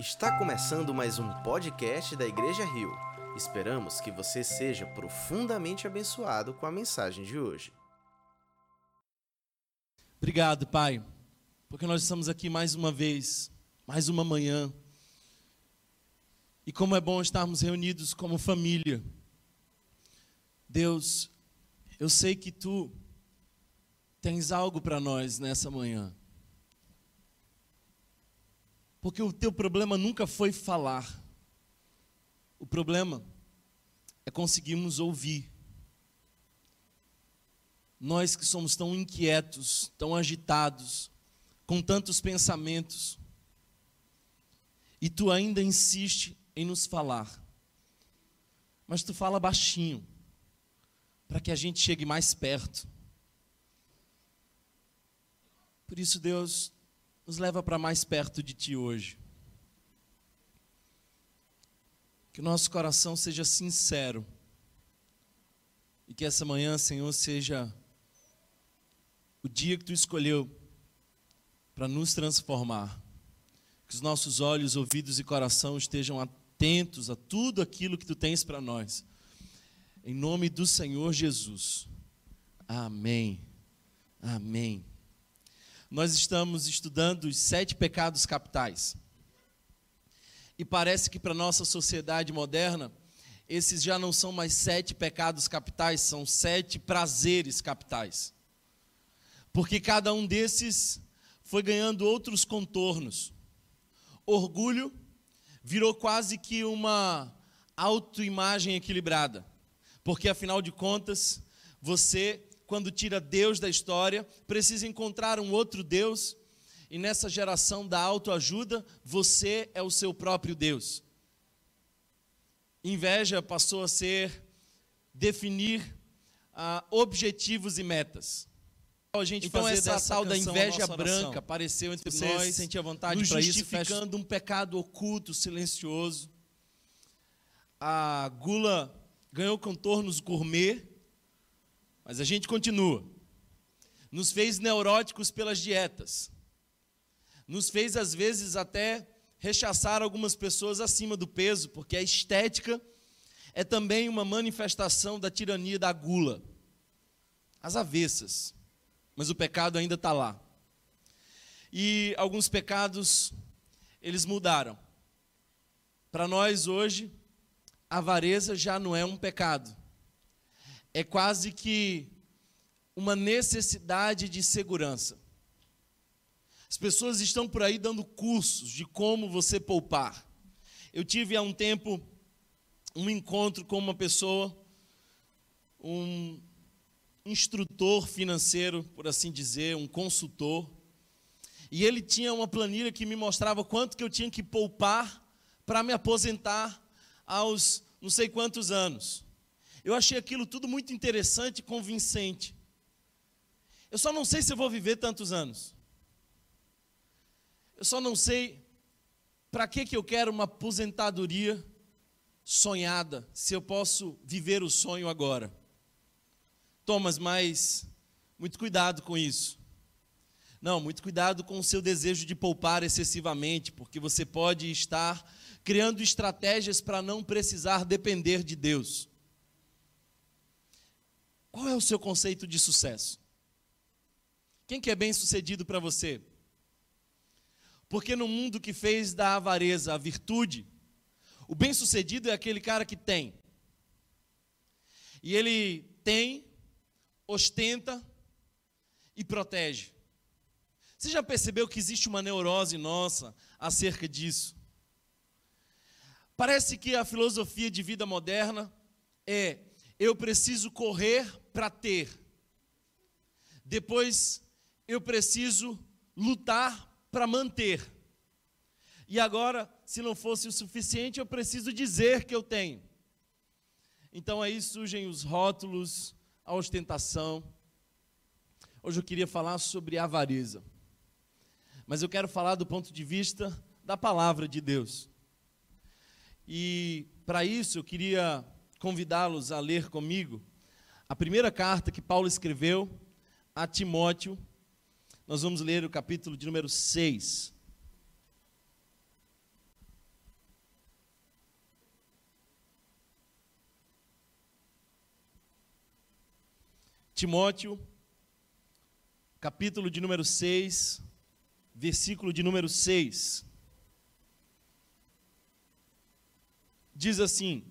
Está começando mais um podcast da Igreja Rio. Esperamos que você seja profundamente abençoado com a mensagem de hoje. Obrigado, Pai, porque nós estamos aqui mais uma vez, mais uma manhã. E como é bom estarmos reunidos como família. Deus, eu sei que tu tens algo para nós nessa manhã. Porque o teu problema nunca foi falar. O problema é conseguirmos ouvir. Nós que somos tão inquietos, tão agitados, com tantos pensamentos, e tu ainda insiste em nos falar. Mas tu fala baixinho, para que a gente chegue mais perto. Por isso, Deus, nos leva para mais perto de Ti hoje. Que o nosso coração seja sincero. E que essa manhã, Senhor, seja o dia que Tu escolheu para nos transformar. Que os nossos olhos, ouvidos e coração estejam atentos a tudo aquilo que Tu tens para nós. Em nome do Senhor Jesus. Amém. Amém nós estamos estudando os sete pecados capitais. E parece que para nossa sociedade moderna, esses já não são mais sete pecados capitais, são sete prazeres capitais. Porque cada um desses foi ganhando outros contornos. Orgulho virou quase que uma autoimagem equilibrada. Porque afinal de contas, você quando tira Deus da história, precisa encontrar um outro Deus. E nessa geração da autoajuda, você é o seu próprio Deus. Inveja passou a ser definir ah, objetivos e metas. A gente então essa tal da inveja branca apareceu entre você nós, sentia vontade para isso, justificando um pecado oculto, silencioso. A gula ganhou contornos gourmet mas a gente continua. Nos fez neuróticos pelas dietas. Nos fez, às vezes, até rechaçar algumas pessoas acima do peso, porque a estética é também uma manifestação da tirania da gula. As avessas. Mas o pecado ainda está lá. E alguns pecados, eles mudaram. Para nós hoje, a avareza já não é um pecado é quase que uma necessidade de segurança. As pessoas estão por aí dando cursos de como você poupar. Eu tive há um tempo um encontro com uma pessoa, um instrutor financeiro, por assim dizer, um consultor, e ele tinha uma planilha que me mostrava quanto que eu tinha que poupar para me aposentar aos não sei quantos anos. Eu achei aquilo tudo muito interessante e convincente. Eu só não sei se eu vou viver tantos anos. Eu só não sei para que, que eu quero uma aposentadoria sonhada, se eu posso viver o sonho agora. Thomas, mas muito cuidado com isso. Não, muito cuidado com o seu desejo de poupar excessivamente, porque você pode estar criando estratégias para não precisar depender de Deus. Qual é o seu conceito de sucesso? Quem que é bem sucedido para você? Porque no mundo que fez da avareza a virtude, o bem sucedido é aquele cara que tem. E ele tem, ostenta e protege. Você já percebeu que existe uma neurose nossa acerca disso? Parece que a filosofia de vida moderna é eu preciso correr para ter. Depois eu preciso lutar para manter. E agora, se não fosse o suficiente, eu preciso dizer que eu tenho. Então aí surgem os rótulos, a ostentação. Hoje eu queria falar sobre avareza. Mas eu quero falar do ponto de vista da palavra de Deus. E para isso eu queria convidá-los a ler comigo a primeira carta que Paulo escreveu a Timóteo, nós vamos ler o capítulo de número 6. Timóteo, capítulo de número 6, versículo de número 6. Diz assim: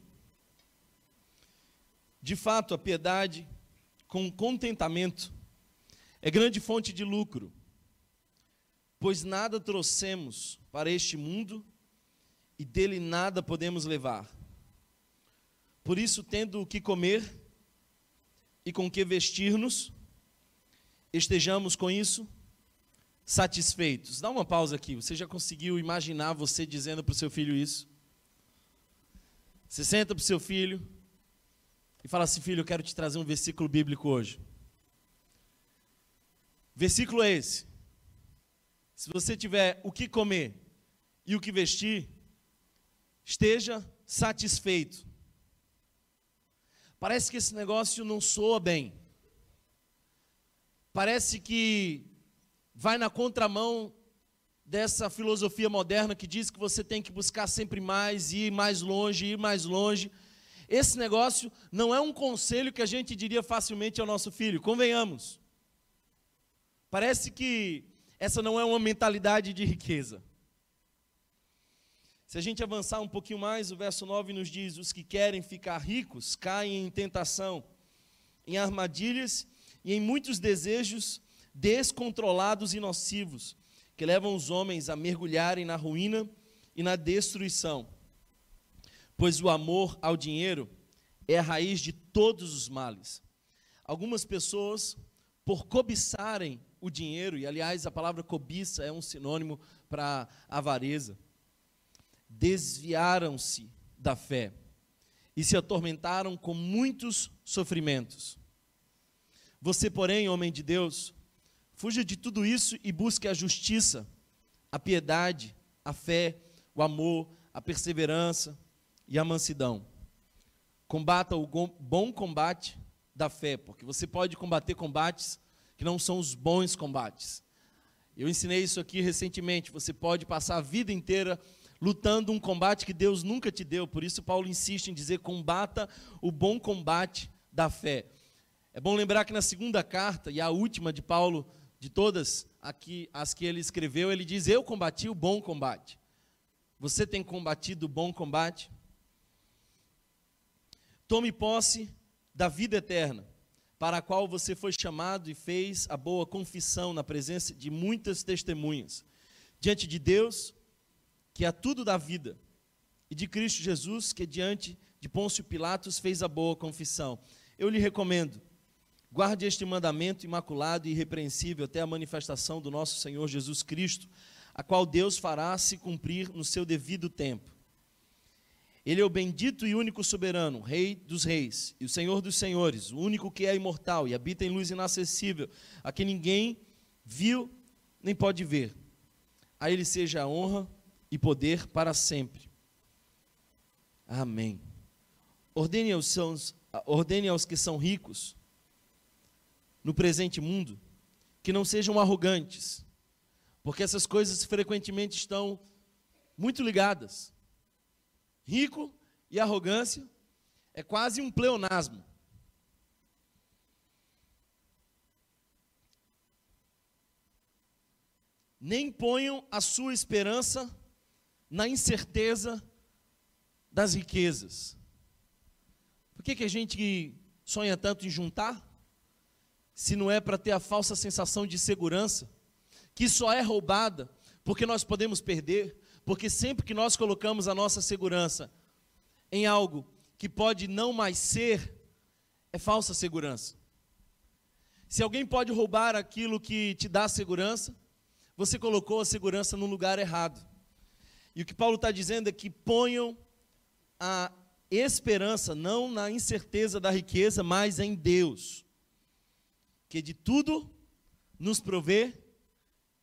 de fato, a piedade com contentamento é grande fonte de lucro, pois nada trouxemos para este mundo e dele nada podemos levar. Por isso, tendo o que comer e com que vestir-nos, estejamos com isso satisfeitos. Dá uma pausa aqui. Você já conseguiu imaginar você dizendo para o seu filho isso? Você senta para o seu filho e fala assim: Filho, eu quero te trazer um versículo bíblico hoje. Versículo é esse. Se você tiver o que comer e o que vestir, esteja satisfeito. Parece que esse negócio não soa bem. Parece que vai na contramão dessa filosofia moderna que diz que você tem que buscar sempre mais, ir mais longe, ir mais longe. Esse negócio não é um conselho que a gente diria facilmente ao nosso filho, convenhamos. Parece que essa não é uma mentalidade de riqueza. Se a gente avançar um pouquinho mais, o verso 9 nos diz: Os que querem ficar ricos caem em tentação, em armadilhas e em muitos desejos descontrolados e nocivos, que levam os homens a mergulharem na ruína e na destruição. Pois o amor ao dinheiro é a raiz de todos os males. Algumas pessoas, por cobiçarem o dinheiro, e aliás a palavra cobiça é um sinônimo para avareza, desviaram-se da fé e se atormentaram com muitos sofrimentos. Você, porém, homem de Deus, fuja de tudo isso e busque a justiça, a piedade, a fé, o amor, a perseverança e a mansidão. Combata o bom combate da fé, porque você pode combater combates que não são os bons combates. Eu ensinei isso aqui recentemente. Você pode passar a vida inteira lutando um combate que Deus nunca te deu. Por isso, Paulo insiste em dizer: combata o bom combate da fé. É bom lembrar que na segunda carta, e a última de Paulo, de todas aqui, as que ele escreveu, ele diz: Eu combati o bom combate. Você tem combatido o bom combate? Tome posse da vida eterna, para a qual você foi chamado e fez a boa confissão na presença de muitas testemunhas, diante de Deus que é tudo da vida, e de Cristo Jesus, que diante de Pôncio Pilatos fez a boa confissão. Eu lhe recomendo, guarde este mandamento imaculado e irrepreensível até a manifestação do nosso Senhor Jesus Cristo, a qual Deus fará se cumprir no seu devido tempo. Ele é o bendito e único soberano, Rei dos reis e o Senhor dos senhores, o único que é imortal e habita em luz inacessível, a quem ninguém viu nem pode ver. A Ele seja a honra e poder para sempre. Amém. Ordene aos, ordene aos que são ricos no presente mundo que não sejam arrogantes, porque essas coisas frequentemente estão muito ligadas. Rico e arrogância é quase um pleonasmo. Nem ponham a sua esperança na incerteza das riquezas. Por que, que a gente sonha tanto em juntar? Se não é para ter a falsa sensação de segurança, que só é roubada porque nós podemos perder, porque sempre que nós colocamos a nossa segurança em algo que pode não mais ser, é falsa segurança. Se alguém pode roubar aquilo que te dá segurança, você colocou a segurança no lugar errado. E o que Paulo está dizendo é que ponham a esperança não na incerteza da riqueza, mas em Deus, que de tudo nos provê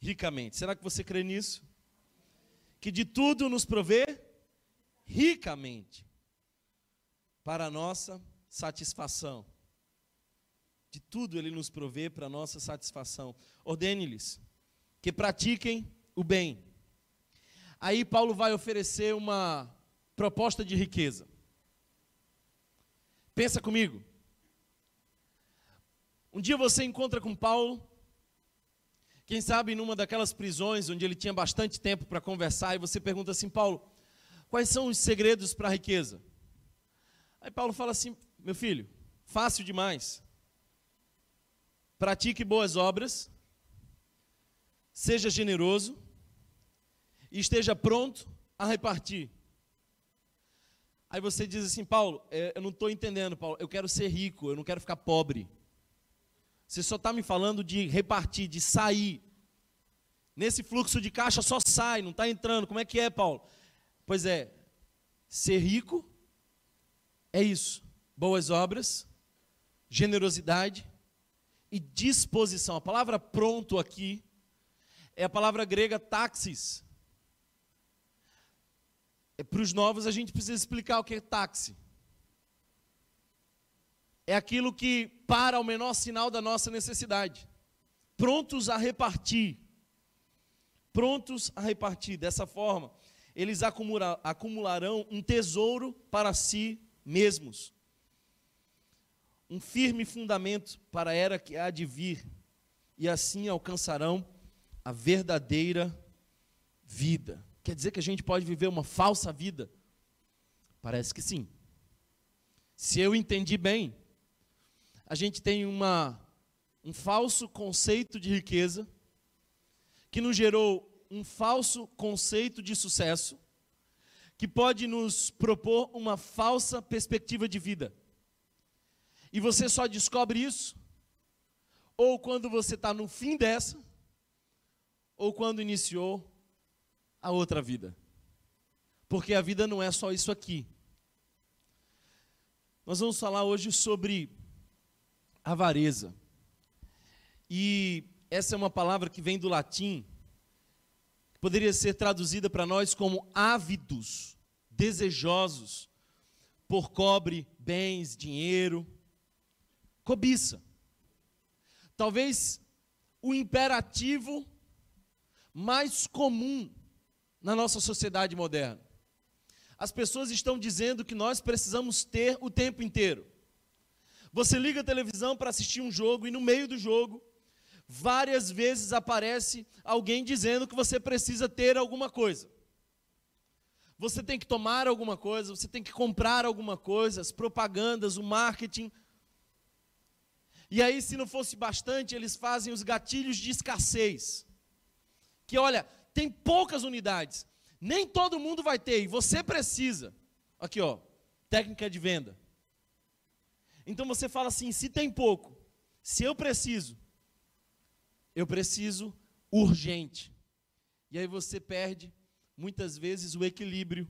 ricamente. Será que você crê nisso? Que de tudo nos provê ricamente para a nossa satisfação. De tudo ele nos provê para a nossa satisfação. Ordene-lhes que pratiquem o bem Aí Paulo vai oferecer uma proposta de riqueza. Pensa comigo. Um dia você encontra com Paulo, quem sabe numa daquelas prisões onde ele tinha bastante tempo para conversar, e você pergunta assim: Paulo, quais são os segredos para a riqueza? Aí Paulo fala assim: meu filho, fácil demais. Pratique boas obras, seja generoso e esteja pronto a repartir. Aí você diz assim, Paulo, é, eu não estou entendendo, Paulo, eu quero ser rico, eu não quero ficar pobre. Você só está me falando de repartir, de sair. Nesse fluxo de caixa só sai, não está entrando. Como é que é, Paulo? Pois é, ser rico é isso: boas obras, generosidade e disposição. A palavra pronto aqui é a palavra grega taxis. É, Para os novos, a gente precisa explicar o que é táxi. É aquilo que para o menor sinal da nossa necessidade. Prontos a repartir. Prontos a repartir. Dessa forma, eles acumularão um tesouro para si mesmos. Um firme fundamento para a era que há de vir. E assim alcançarão a verdadeira vida. Quer dizer que a gente pode viver uma falsa vida? Parece que sim. Se eu entendi bem, a gente tem uma, um falso conceito de riqueza, que nos gerou um falso conceito de sucesso, que pode nos propor uma falsa perspectiva de vida. E você só descobre isso, ou quando você está no fim dessa, ou quando iniciou a outra vida. Porque a vida não é só isso aqui. Nós vamos falar hoje sobre avareza. E essa é uma palavra que vem do latim, que poderia ser traduzida para nós como ávidos, desejosos por cobre, bens, dinheiro, cobiça. Talvez o imperativo mais comum na nossa sociedade moderna. As pessoas estão dizendo que nós precisamos ter o tempo inteiro. Você liga a televisão para assistir um jogo e no meio do jogo, várias vezes aparece alguém dizendo que você precisa ter alguma coisa. Você tem que tomar alguma coisa, você tem que comprar alguma coisa, as propagandas, o marketing. E aí, se não fosse bastante, eles fazem os gatilhos de escassez. Que olha, tem poucas unidades. Nem todo mundo vai ter, e você precisa. Aqui, ó, técnica de venda. Então você fala assim: se tem pouco, se eu preciso, eu preciso urgente. E aí você perde, muitas vezes, o equilíbrio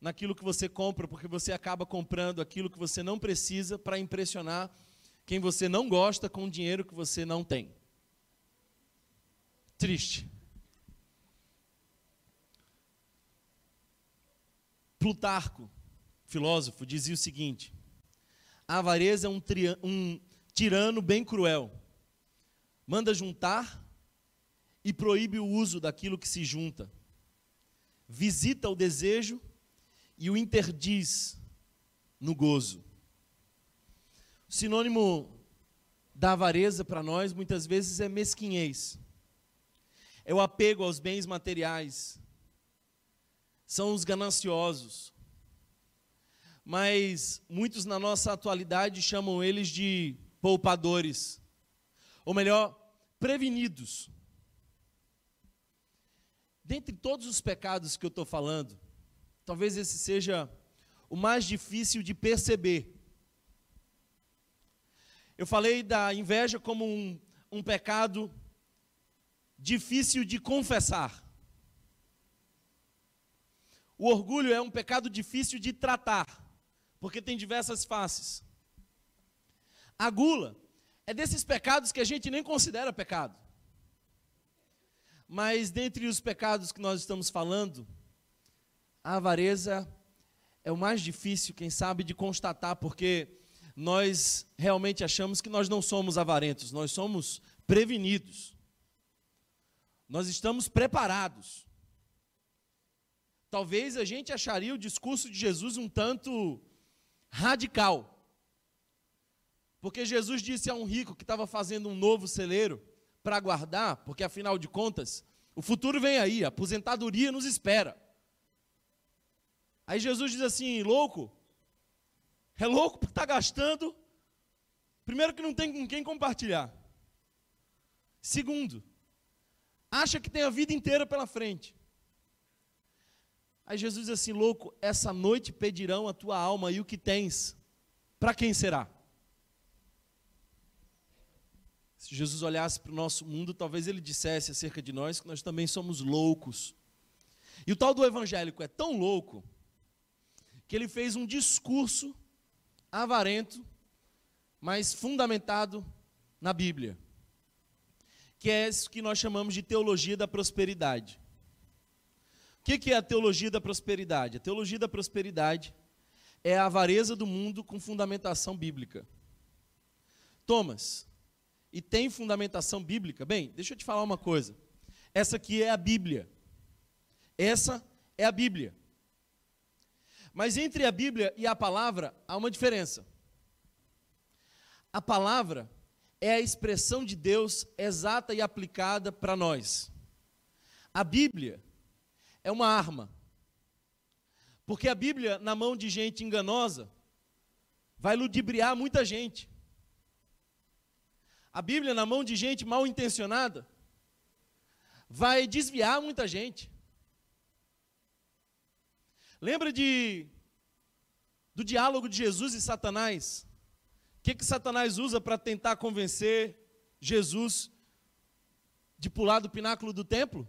naquilo que você compra, porque você acaba comprando aquilo que você não precisa para impressionar quem você não gosta com o dinheiro que você não tem. Triste. Plutarco, filósofo, dizia o seguinte: a avareza é um, um tirano bem cruel. Manda juntar e proíbe o uso daquilo que se junta. Visita o desejo e o interdiz no gozo. O sinônimo da avareza para nós muitas vezes é mesquinhez. É o apego aos bens materiais, são os gananciosos. Mas muitos na nossa atualidade chamam eles de poupadores, ou melhor, prevenidos. Dentre todos os pecados que eu estou falando, talvez esse seja o mais difícil de perceber. Eu falei da inveja como um, um pecado difícil de confessar. O orgulho é um pecado difícil de tratar, porque tem diversas faces. A gula é desses pecados que a gente nem considera pecado. Mas dentre os pecados que nós estamos falando, a avareza é o mais difícil, quem sabe, de constatar, porque nós realmente achamos que nós não somos avarentos, nós somos prevenidos. Nós estamos preparados talvez a gente acharia o discurso de Jesus um tanto radical. Porque Jesus disse a um rico que estava fazendo um novo celeiro para guardar, porque afinal de contas, o futuro vem aí, a aposentadoria nos espera. Aí Jesus diz assim: louco, é louco porque está gastando. Primeiro, que não tem com quem compartilhar. Segundo, acha que tem a vida inteira pela frente. Aí Jesus diz assim: louco, essa noite pedirão a tua alma e o que tens, para quem será? Se Jesus olhasse para o nosso mundo, talvez ele dissesse acerca de nós que nós também somos loucos. E o tal do evangélico é tão louco que ele fez um discurso avarento, mas fundamentado na Bíblia, que é isso que nós chamamos de teologia da prosperidade. O que é a teologia da prosperidade? A teologia da prosperidade é a avareza do mundo com fundamentação bíblica. Thomas, e tem fundamentação bíblica? Bem, deixa eu te falar uma coisa. Essa aqui é a Bíblia. Essa é a Bíblia. Mas entre a Bíblia e a palavra há uma diferença. A palavra é a expressão de Deus exata e aplicada para nós. A Bíblia é uma arma. Porque a Bíblia, na mão de gente enganosa, vai ludibriar muita gente. A Bíblia, na mão de gente mal intencionada, vai desviar muita gente. Lembra de do diálogo de Jesus e Satanás? O que, que Satanás usa para tentar convencer Jesus de pular do pináculo do templo?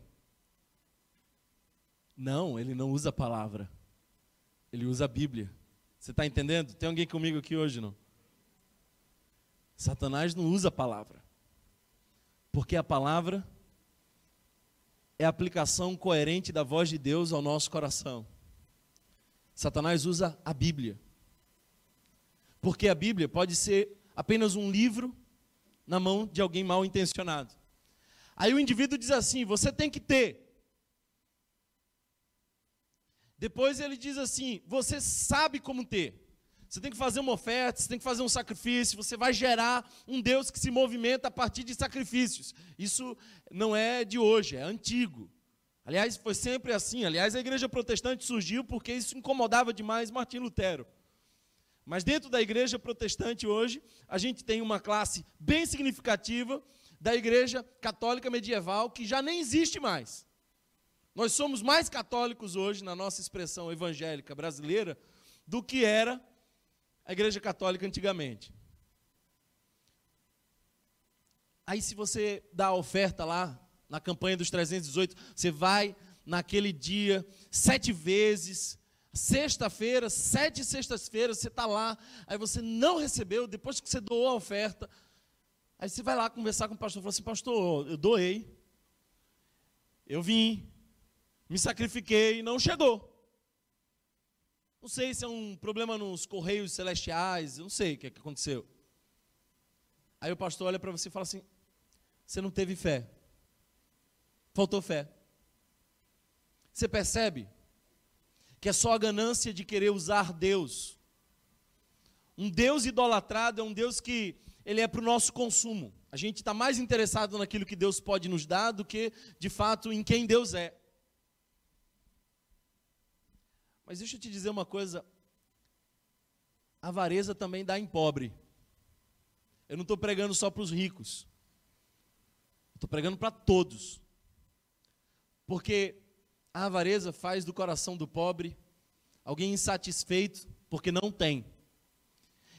Não, ele não usa a palavra. Ele usa a Bíblia. Você está entendendo? Tem alguém comigo aqui hoje, não? Satanás não usa a palavra. Porque a palavra é a aplicação coerente da voz de Deus ao nosso coração. Satanás usa a Bíblia. Porque a Bíblia pode ser apenas um livro na mão de alguém mal intencionado. Aí o indivíduo diz assim: você tem que ter. Depois ele diz assim: você sabe como ter. Você tem que fazer uma oferta, você tem que fazer um sacrifício, você vai gerar um Deus que se movimenta a partir de sacrifícios. Isso não é de hoje, é antigo. Aliás, foi sempre assim. Aliás, a igreja protestante surgiu porque isso incomodava demais Martim Lutero. Mas dentro da igreja protestante hoje, a gente tem uma classe bem significativa da igreja católica medieval que já nem existe mais. Nós somos mais católicos hoje, na nossa expressão evangélica brasileira, do que era a igreja católica antigamente. Aí, se você dá a oferta lá, na campanha dos 318, você vai naquele dia, sete vezes, sexta-feira, sete sextas-feiras, você está lá, aí você não recebeu, depois que você doou a oferta, aí você vai lá conversar com o pastor, fala assim, pastor, eu doei, eu vim, me sacrifiquei, não chegou. Não sei se é um problema nos correios celestiais, não sei o que, é que aconteceu. Aí o pastor olha para você e fala assim: você não teve fé. Faltou fé. Você percebe que é só a ganância de querer usar Deus. Um Deus idolatrado é um Deus que ele é para o nosso consumo. A gente está mais interessado naquilo que Deus pode nos dar do que, de fato, em quem Deus é. Mas deixa eu te dizer uma coisa: a avareza também dá em pobre. Eu não estou pregando só para os ricos, estou pregando para todos. Porque a avareza faz do coração do pobre alguém insatisfeito porque não tem.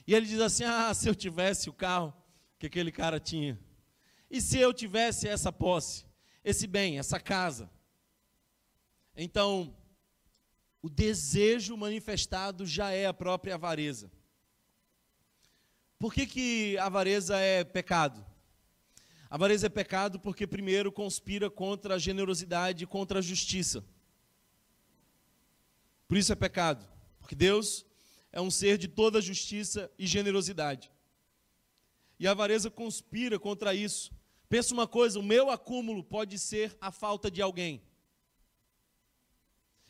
E ele diz assim: Ah, se eu tivesse o carro que aquele cara tinha, e se eu tivesse essa posse, esse bem, essa casa. Então, o desejo manifestado já é a própria avareza. Por que, que avareza é pecado? Avareza é pecado porque, primeiro, conspira contra a generosidade e contra a justiça. Por isso é pecado, porque Deus é um ser de toda justiça e generosidade. E a avareza conspira contra isso. Pensa uma coisa: o meu acúmulo pode ser a falta de alguém.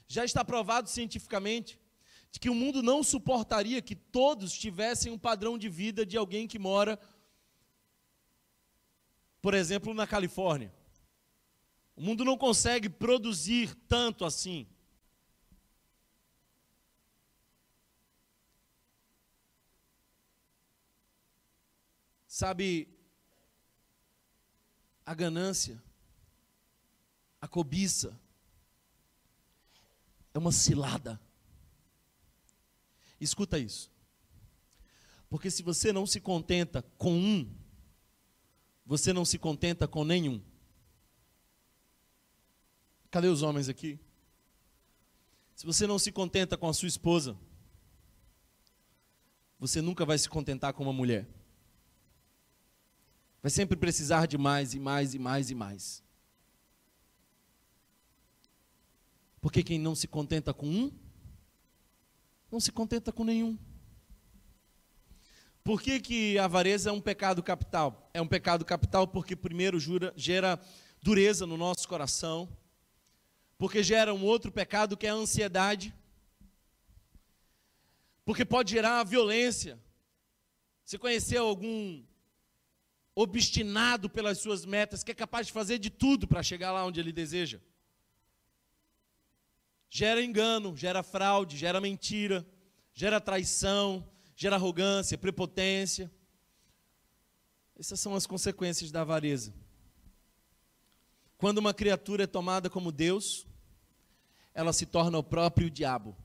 Já está provado cientificamente de que o mundo não suportaria que todos tivessem um padrão de vida de alguém que mora, por exemplo, na Califórnia. O mundo não consegue produzir tanto assim. Sabe, a ganância, a cobiça, é uma cilada. Escuta isso. Porque se você não se contenta com um, você não se contenta com nenhum. Cadê os homens aqui? Se você não se contenta com a sua esposa, você nunca vai se contentar com uma mulher. Vai sempre precisar de mais e mais e mais e mais. Porque quem não se contenta com um, não se contenta com nenhum. Por que, que a avareza é um pecado capital? É um pecado capital porque, primeiro, jura, gera dureza no nosso coração, porque gera um outro pecado que é a ansiedade, porque pode gerar violência. Você conheceu algum obstinado pelas suas metas, que é capaz de fazer de tudo para chegar lá onde ele deseja? Gera engano, gera fraude, gera mentira, gera traição, gera arrogância, prepotência. Essas são as consequências da avareza. Quando uma criatura é tomada como Deus, ela se torna o próprio diabo.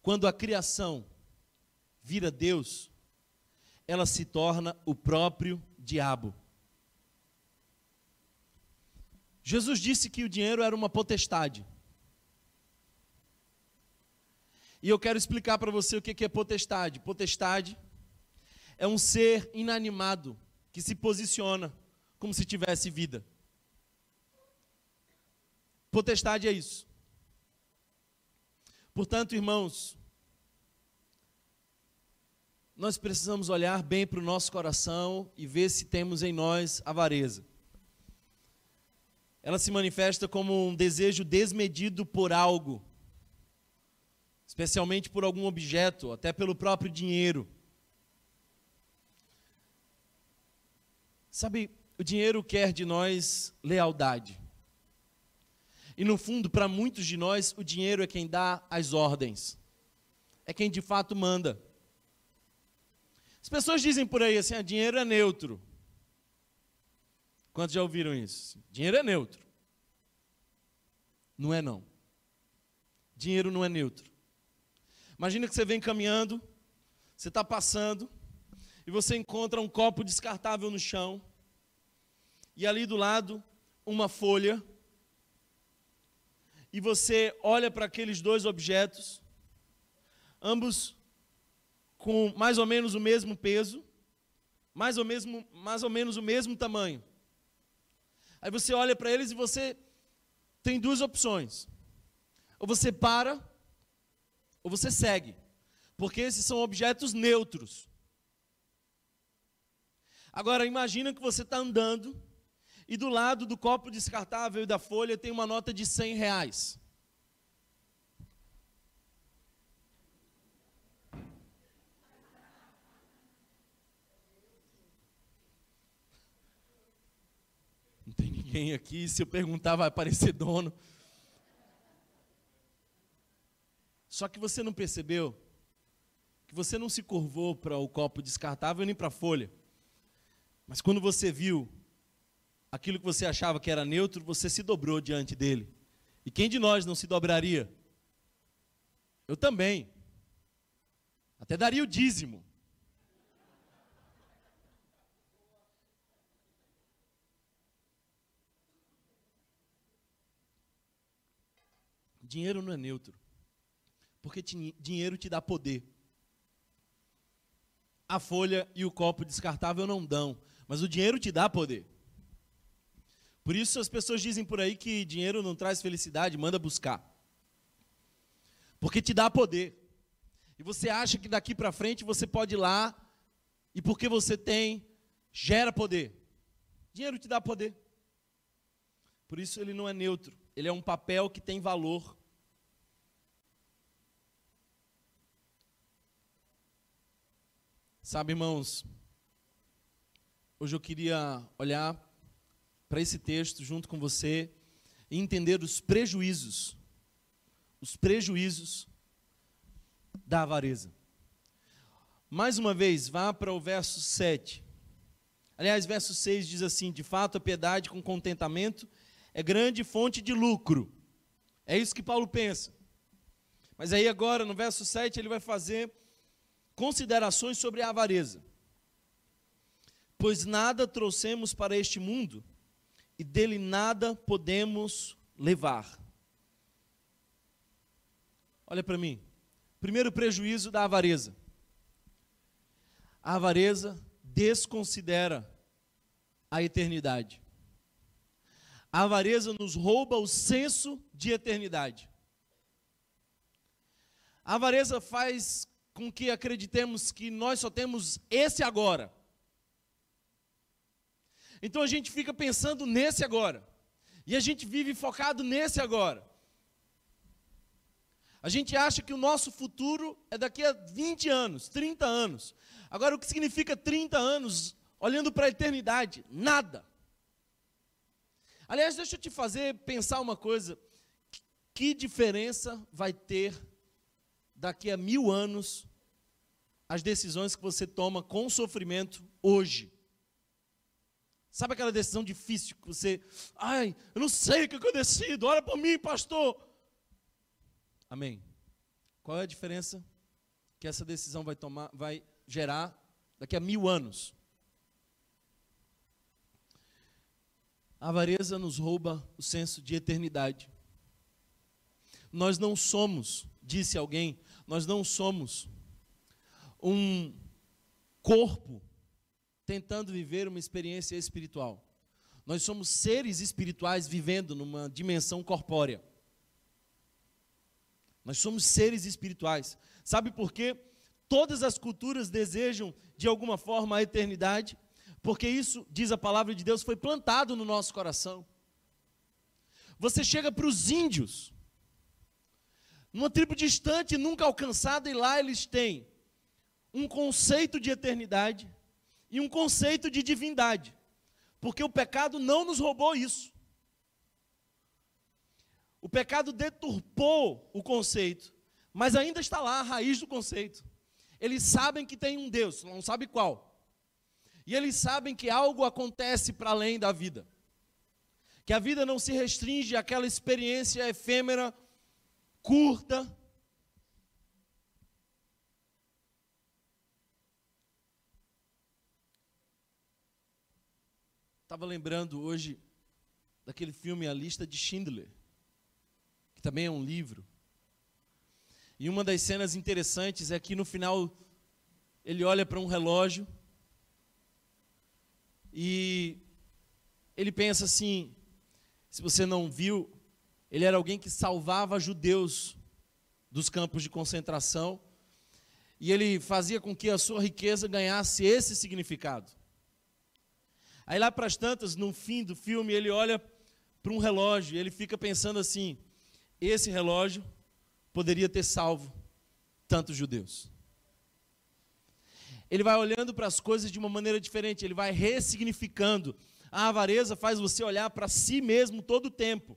Quando a criação vira Deus, ela se torna o próprio diabo. Jesus disse que o dinheiro era uma potestade. E eu quero explicar para você o que é potestade. Potestade é um ser inanimado que se posiciona como se tivesse vida. Potestade é isso. Portanto, irmãos, nós precisamos olhar bem para o nosso coração e ver se temos em nós avareza ela se manifesta como um desejo desmedido por algo, especialmente por algum objeto, até pelo próprio dinheiro. Sabe, o dinheiro quer de nós lealdade. E no fundo, para muitos de nós, o dinheiro é quem dá as ordens. É quem de fato manda. As pessoas dizem por aí assim: ah, dinheiro é neutro. Quantos já ouviram isso? Dinheiro é neutro. Não é não. Dinheiro não é neutro. Imagina que você vem caminhando, você está passando, e você encontra um copo descartável no chão, e ali do lado, uma folha, e você olha para aqueles dois objetos, ambos com mais ou menos o mesmo peso, mais ou, mesmo, mais ou menos o mesmo tamanho. Aí você olha para eles e você tem duas opções. Ou você para, ou você segue. Porque esses são objetos neutros. Agora, imagina que você está andando e do lado do copo descartável e da folha tem uma nota de 100 reais. Ninguém aqui. Se eu perguntar, vai aparecer dono. Só que você não percebeu que você não se curvou para o copo descartável nem para a folha. Mas quando você viu aquilo que você achava que era neutro, você se dobrou diante dele. E quem de nós não se dobraria? Eu também. Até daria o dízimo. Dinheiro não é neutro. Porque dinheiro te dá poder. A folha e o copo descartável não dão, mas o dinheiro te dá poder. Por isso as pessoas dizem por aí que dinheiro não traz felicidade, manda buscar. Porque te dá poder. E você acha que daqui para frente você pode ir lá e porque você tem, gera poder. Dinheiro te dá poder. Por isso ele não é neutro. Ele é um papel que tem valor. Sabe, irmãos, hoje eu queria olhar para esse texto junto com você e entender os prejuízos, os prejuízos da avareza. Mais uma vez, vá para o verso 7. Aliás, verso 6 diz assim: De fato, a piedade com contentamento é grande fonte de lucro. É isso que Paulo pensa. Mas aí agora, no verso 7, ele vai fazer considerações sobre a avareza. Pois nada trouxemos para este mundo e dele nada podemos levar. Olha para mim. Primeiro prejuízo da avareza. A avareza desconsidera a eternidade. A avareza nos rouba o senso de eternidade. A avareza faz com que acreditemos que nós só temos esse agora. Então a gente fica pensando nesse agora. E a gente vive focado nesse agora. A gente acha que o nosso futuro é daqui a 20 anos, 30 anos. Agora, o que significa 30 anos olhando para a eternidade? Nada. Aliás, deixa eu te fazer pensar uma coisa. Que diferença vai ter daqui a mil anos as decisões que você toma com sofrimento hoje. Sabe aquela decisão difícil que você, ai, eu não sei o que eu decido, ora por mim, pastor. Amém. Qual é a diferença que essa decisão vai tomar, vai gerar daqui a mil anos? A avareza nos rouba o senso de eternidade. Nós não somos, disse alguém, nós não somos um corpo tentando viver uma experiência espiritual. Nós somos seres espirituais vivendo numa dimensão corpórea. Nós somos seres espirituais. Sabe por quê? Todas as culturas desejam, de alguma forma, a eternidade, porque isso, diz a palavra de Deus, foi plantado no nosso coração. Você chega para os índios, numa tribo distante, nunca alcançada, e lá eles têm um conceito de eternidade e um conceito de divindade, porque o pecado não nos roubou isso. O pecado deturpou o conceito, mas ainda está lá a raiz do conceito. Eles sabem que tem um Deus, não sabe qual. E eles sabem que algo acontece para além da vida. Que a vida não se restringe àquela experiência efêmera curta. Estava lembrando hoje daquele filme A Lista de Schindler, que também é um livro. E uma das cenas interessantes é que no final ele olha para um relógio e ele pensa assim: se você não viu, ele era alguém que salvava judeus dos campos de concentração. E ele fazia com que a sua riqueza ganhasse esse significado. Aí lá para as tantas, no fim do filme, ele olha para um relógio e ele fica pensando assim: esse relógio poderia ter salvo tantos judeus. Ele vai olhando para as coisas de uma maneira diferente, ele vai ressignificando. A avareza faz você olhar para si mesmo todo o tempo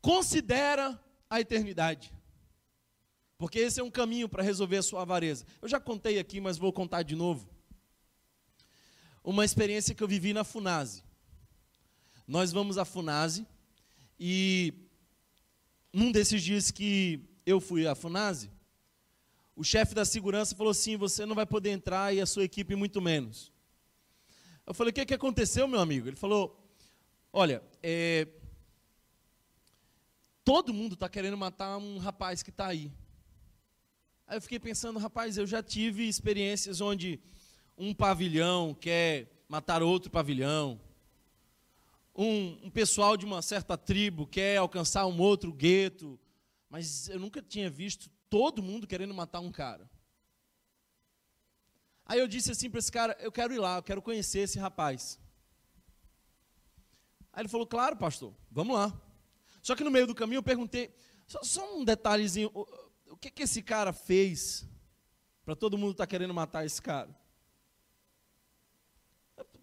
considera a eternidade. Porque esse é um caminho para resolver a sua avareza. Eu já contei aqui, mas vou contar de novo. Uma experiência que eu vivi na Funase. Nós vamos à Funase e num desses dias que eu fui à Funase, o chefe da segurança falou assim: você não vai poder entrar e a sua equipe muito menos. Eu falei: o que, que aconteceu, meu amigo? Ele falou: olha, é, Todo mundo está querendo matar um rapaz que está aí. Aí eu fiquei pensando, rapaz, eu já tive experiências onde um pavilhão quer matar outro pavilhão. Um, um, pessoal de uma certa tribo quer alcançar um outro gueto. Mas eu nunca tinha visto todo mundo querendo matar um cara. Aí eu disse assim para esse cara: eu quero ir lá, eu quero conhecer esse rapaz. Aí ele falou: claro, pastor, vamos lá. Só que no meio do caminho eu perguntei, só, só um detalhezinho, o, o que, que esse cara fez para todo mundo estar tá querendo matar esse cara?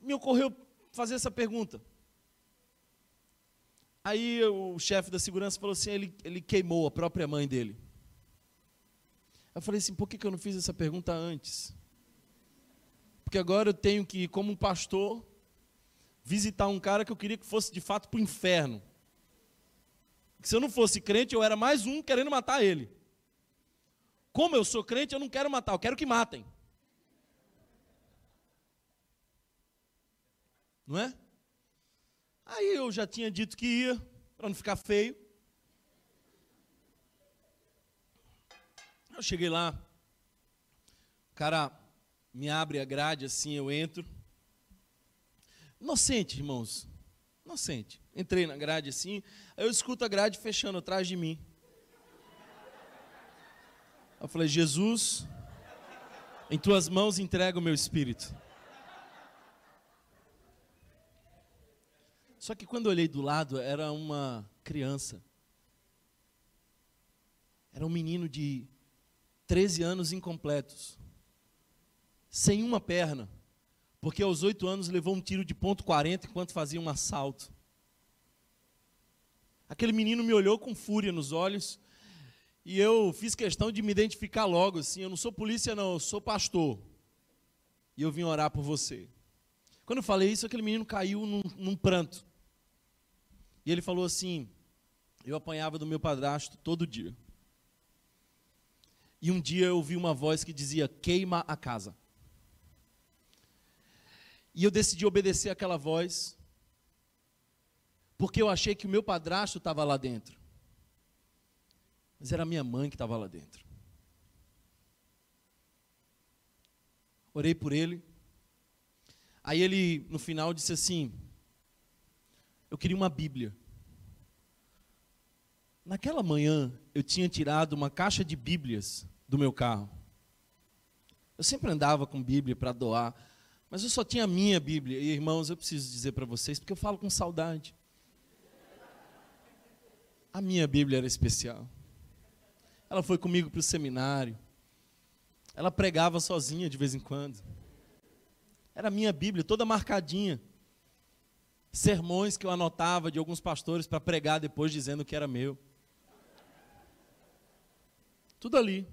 Me ocorreu fazer essa pergunta. Aí o chefe da segurança falou assim: ele, ele queimou a própria mãe dele. Eu falei assim: por que, que eu não fiz essa pergunta antes? Porque agora eu tenho que, como um pastor, visitar um cara que eu queria que fosse de fato para o inferno. Se eu não fosse crente, eu era mais um querendo matar ele. Como eu sou crente, eu não quero matar, eu quero que matem. Não é? Aí eu já tinha dito que ia, para não ficar feio. Eu cheguei lá, o cara me abre a grade assim, eu entro. Inocente, irmãos. Inocente. Entrei na grade assim, aí eu escuto a grade fechando atrás de mim. Eu falei, Jesus, em tuas mãos entrego o meu espírito. Só que quando eu olhei do lado, era uma criança. Era um menino de 13 anos incompletos. Sem uma perna. Porque aos oito anos levou um tiro de ponto 40 enquanto fazia um assalto. Aquele menino me olhou com fúria nos olhos e eu fiz questão de me identificar logo assim. Eu não sou polícia, não, eu sou pastor. E eu vim orar por você. Quando eu falei isso, aquele menino caiu num, num pranto. E ele falou assim: Eu apanhava do meu padrasto todo dia. E um dia eu ouvi uma voz que dizia: Queima a casa. E eu decidi obedecer aquela voz, porque eu achei que o meu padrasto estava lá dentro. Mas era a minha mãe que estava lá dentro. Orei por ele. Aí ele, no final, disse assim: eu queria uma Bíblia. Naquela manhã, eu tinha tirado uma caixa de Bíblias do meu carro. Eu sempre andava com Bíblia para doar, mas eu só tinha a minha Bíblia. E irmãos, eu preciso dizer para vocês, porque eu falo com saudade. A minha Bíblia era especial. Ela foi comigo para o seminário. Ela pregava sozinha de vez em quando. Era a minha Bíblia, toda marcadinha sermões que eu anotava de alguns pastores para pregar depois dizendo que era meu. Tudo ali.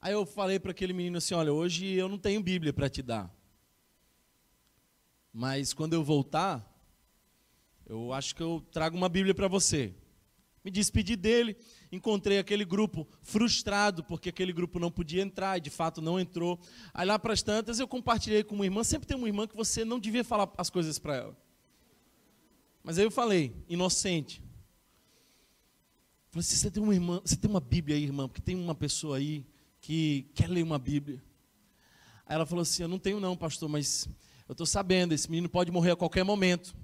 Aí eu falei para aquele menino assim: Olha, hoje eu não tenho Bíblia para te dar. Mas quando eu voltar, eu acho que eu trago uma Bíblia para você. Me despedi dele, encontrei aquele grupo frustrado, porque aquele grupo não podia entrar, e de fato não entrou. Aí lá para as tantas eu compartilhei com uma irmã, sempre tem uma irmã que você não devia falar as coisas para ela. Mas aí eu falei, inocente. Falei assim, você tem uma irmã, você tem uma Bíblia aí, irmã, porque tem uma pessoa aí que quer ler uma Bíblia. Aí ela falou assim, eu não tenho não, pastor, mas eu estou sabendo, esse menino pode morrer a qualquer momento.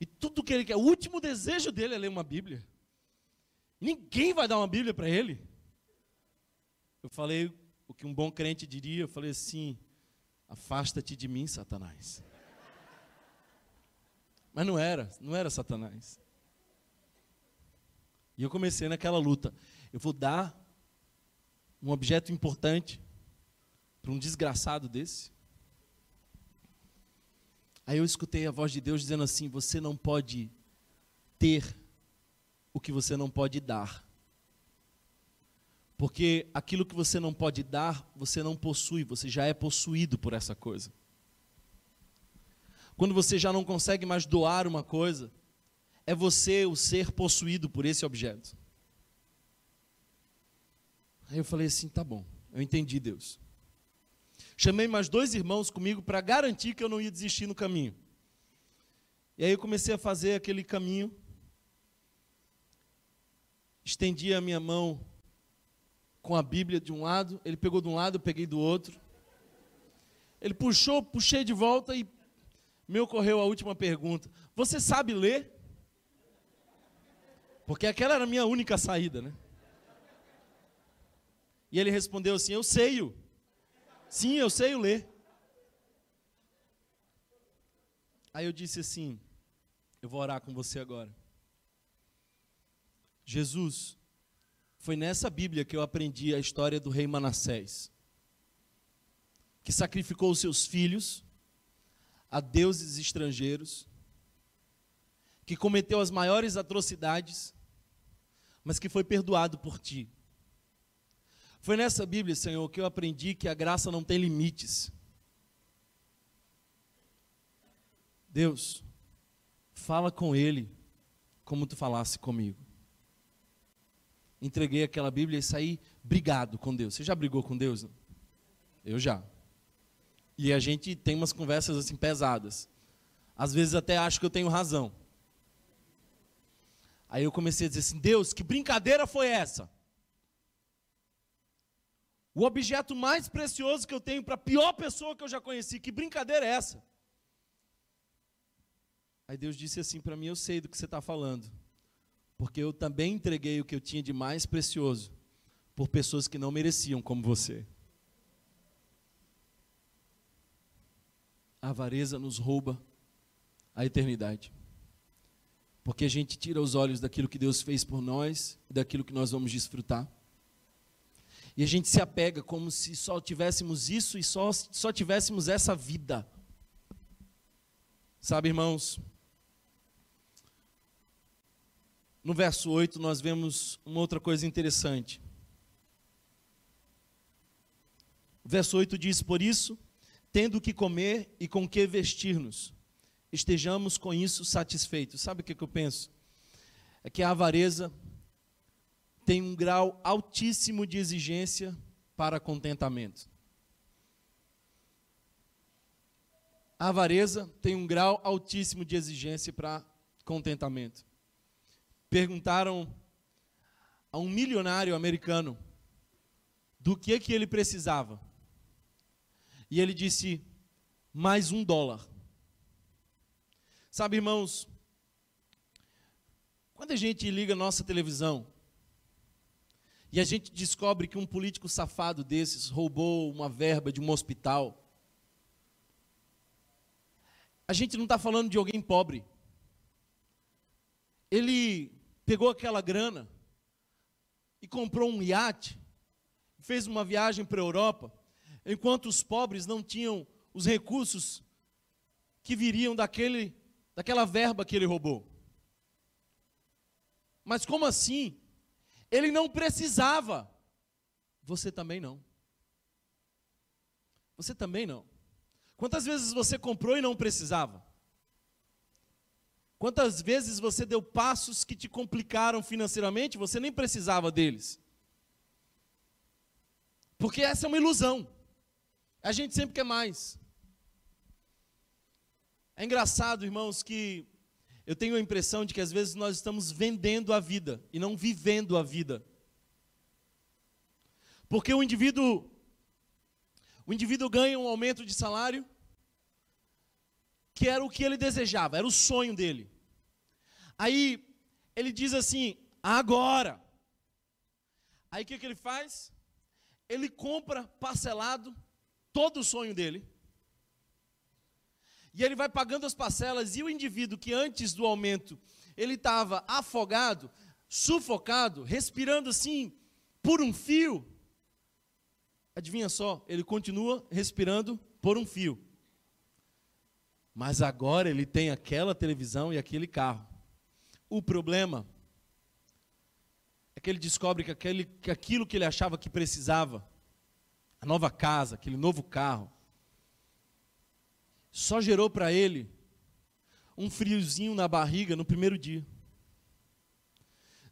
E tudo que ele quer, o último desejo dele é ler uma Bíblia. Ninguém vai dar uma Bíblia para ele. Eu falei o que um bom crente diria, eu falei assim: afasta-te de mim, Satanás. Mas não era, não era Satanás. E eu comecei naquela luta. Eu vou dar um objeto importante para um desgraçado desse. Aí eu escutei a voz de Deus dizendo assim: Você não pode ter o que você não pode dar. Porque aquilo que você não pode dar, você não possui, você já é possuído por essa coisa. Quando você já não consegue mais doar uma coisa, é você o ser possuído por esse objeto. Aí eu falei assim: tá bom, eu entendi, Deus. Chamei mais dois irmãos comigo para garantir que eu não ia desistir no caminho. E aí eu comecei a fazer aquele caminho estendi a minha mão com a Bíblia de um lado, ele pegou de um lado, eu peguei do outro. Ele puxou, puxei de volta e me ocorreu a última pergunta: Você sabe ler? Porque aquela era a minha única saída, né? E ele respondeu assim: Eu sei. -o. Sim, eu sei ler. Aí eu disse assim: Eu vou orar com você agora. Jesus, Foi nessa Bíblia que eu aprendi a história do rei Manassés, que sacrificou os seus filhos a deuses estrangeiros, que cometeu as maiores atrocidades, mas que foi perdoado por ti. Foi nessa Bíblia, Senhor, que eu aprendi que a graça não tem limites. Deus, fala com ele como tu falasse comigo entreguei aquela Bíblia e saí brigado com Deus. Você já brigou com Deus? Eu já. E a gente tem umas conversas assim pesadas. Às vezes até acho que eu tenho razão. Aí eu comecei a dizer assim: Deus, que brincadeira foi essa? O objeto mais precioso que eu tenho para a pior pessoa que eu já conheci, que brincadeira é essa? Aí Deus disse assim para mim: Eu sei do que você está falando porque eu também entreguei o que eu tinha de mais precioso por pessoas que não mereciam, como você. A avareza nos rouba a eternidade. Porque a gente tira os olhos daquilo que Deus fez por nós e daquilo que nós vamos desfrutar. E a gente se apega como se só tivéssemos isso e só, só tivéssemos essa vida. Sabe, irmãos, no verso 8, nós vemos uma outra coisa interessante. O verso 8 diz: Por isso, tendo o que comer e com que vestir-nos, estejamos com isso satisfeitos. Sabe o que, eu penso? É que a avareza tem um grau altíssimo de exigência para contentamento. A avareza tem um grau altíssimo de exigência para contentamento perguntaram a um milionário americano do que que ele precisava. E ele disse: mais um dólar. Sabe, irmãos, quando a gente liga nossa televisão e a gente descobre que um político safado desses roubou uma verba de um hospital, a gente não está falando de alguém pobre. Ele pegou aquela grana e comprou um iate, fez uma viagem para a Europa, enquanto os pobres não tinham os recursos que viriam daquele, daquela verba que ele roubou. Mas como assim? Ele não precisava. Você também não. Você também não. Quantas vezes você comprou e não precisava? Quantas vezes você deu passos que te complicaram financeiramente, você nem precisava deles? Porque essa é uma ilusão. A gente sempre quer mais. É engraçado, irmãos, que eu tenho a impressão de que às vezes nós estamos vendendo a vida e não vivendo a vida. Porque o indivíduo o indivíduo ganha um aumento de salário que era o que ele desejava, era o sonho dele. Aí ele diz assim: agora. Aí o que, que ele faz? Ele compra parcelado todo o sonho dele. E ele vai pagando as parcelas, e o indivíduo que antes do aumento ele estava afogado, sufocado, respirando assim por um fio. Adivinha só, ele continua respirando por um fio. Mas agora ele tem aquela televisão e aquele carro. O problema é que ele descobre que, aquele, que aquilo que ele achava que precisava, a nova casa, aquele novo carro, só gerou para ele um friozinho na barriga no primeiro dia.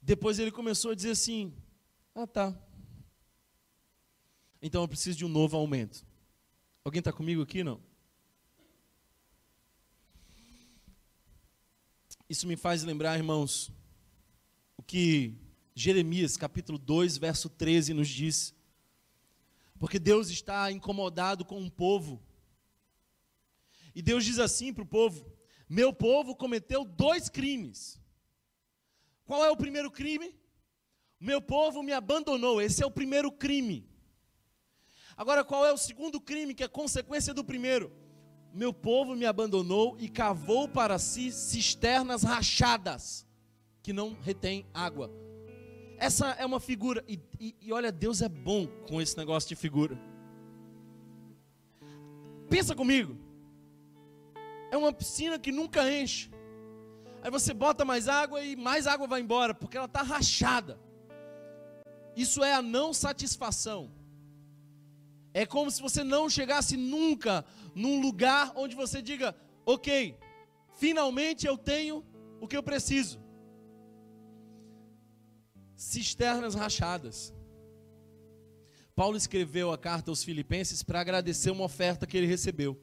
Depois ele começou a dizer assim: Ah, tá. Então eu preciso de um novo aumento. Alguém está comigo aqui? Não? Isso me faz lembrar, irmãos, o que Jeremias, capítulo 2, verso 13, nos diz. Porque Deus está incomodado com um povo. E Deus diz assim para o povo: Meu povo cometeu dois crimes. Qual é o primeiro crime? Meu povo me abandonou. Esse é o primeiro crime. Agora, qual é o segundo crime que é consequência do primeiro? meu povo me abandonou e cavou para si cisternas rachadas, que não retém água. essa é uma figura. E, e, e olha, Deus é bom com esse negócio de figura. Pensa comigo. É uma piscina que nunca enche. Aí você bota mais água e mais água vai embora, porque ela está rachada. Isso é a não satisfação. É como se você não chegasse nunca num lugar onde você diga: ok, finalmente eu tenho o que eu preciso. Cisternas rachadas. Paulo escreveu a carta aos Filipenses para agradecer uma oferta que ele recebeu.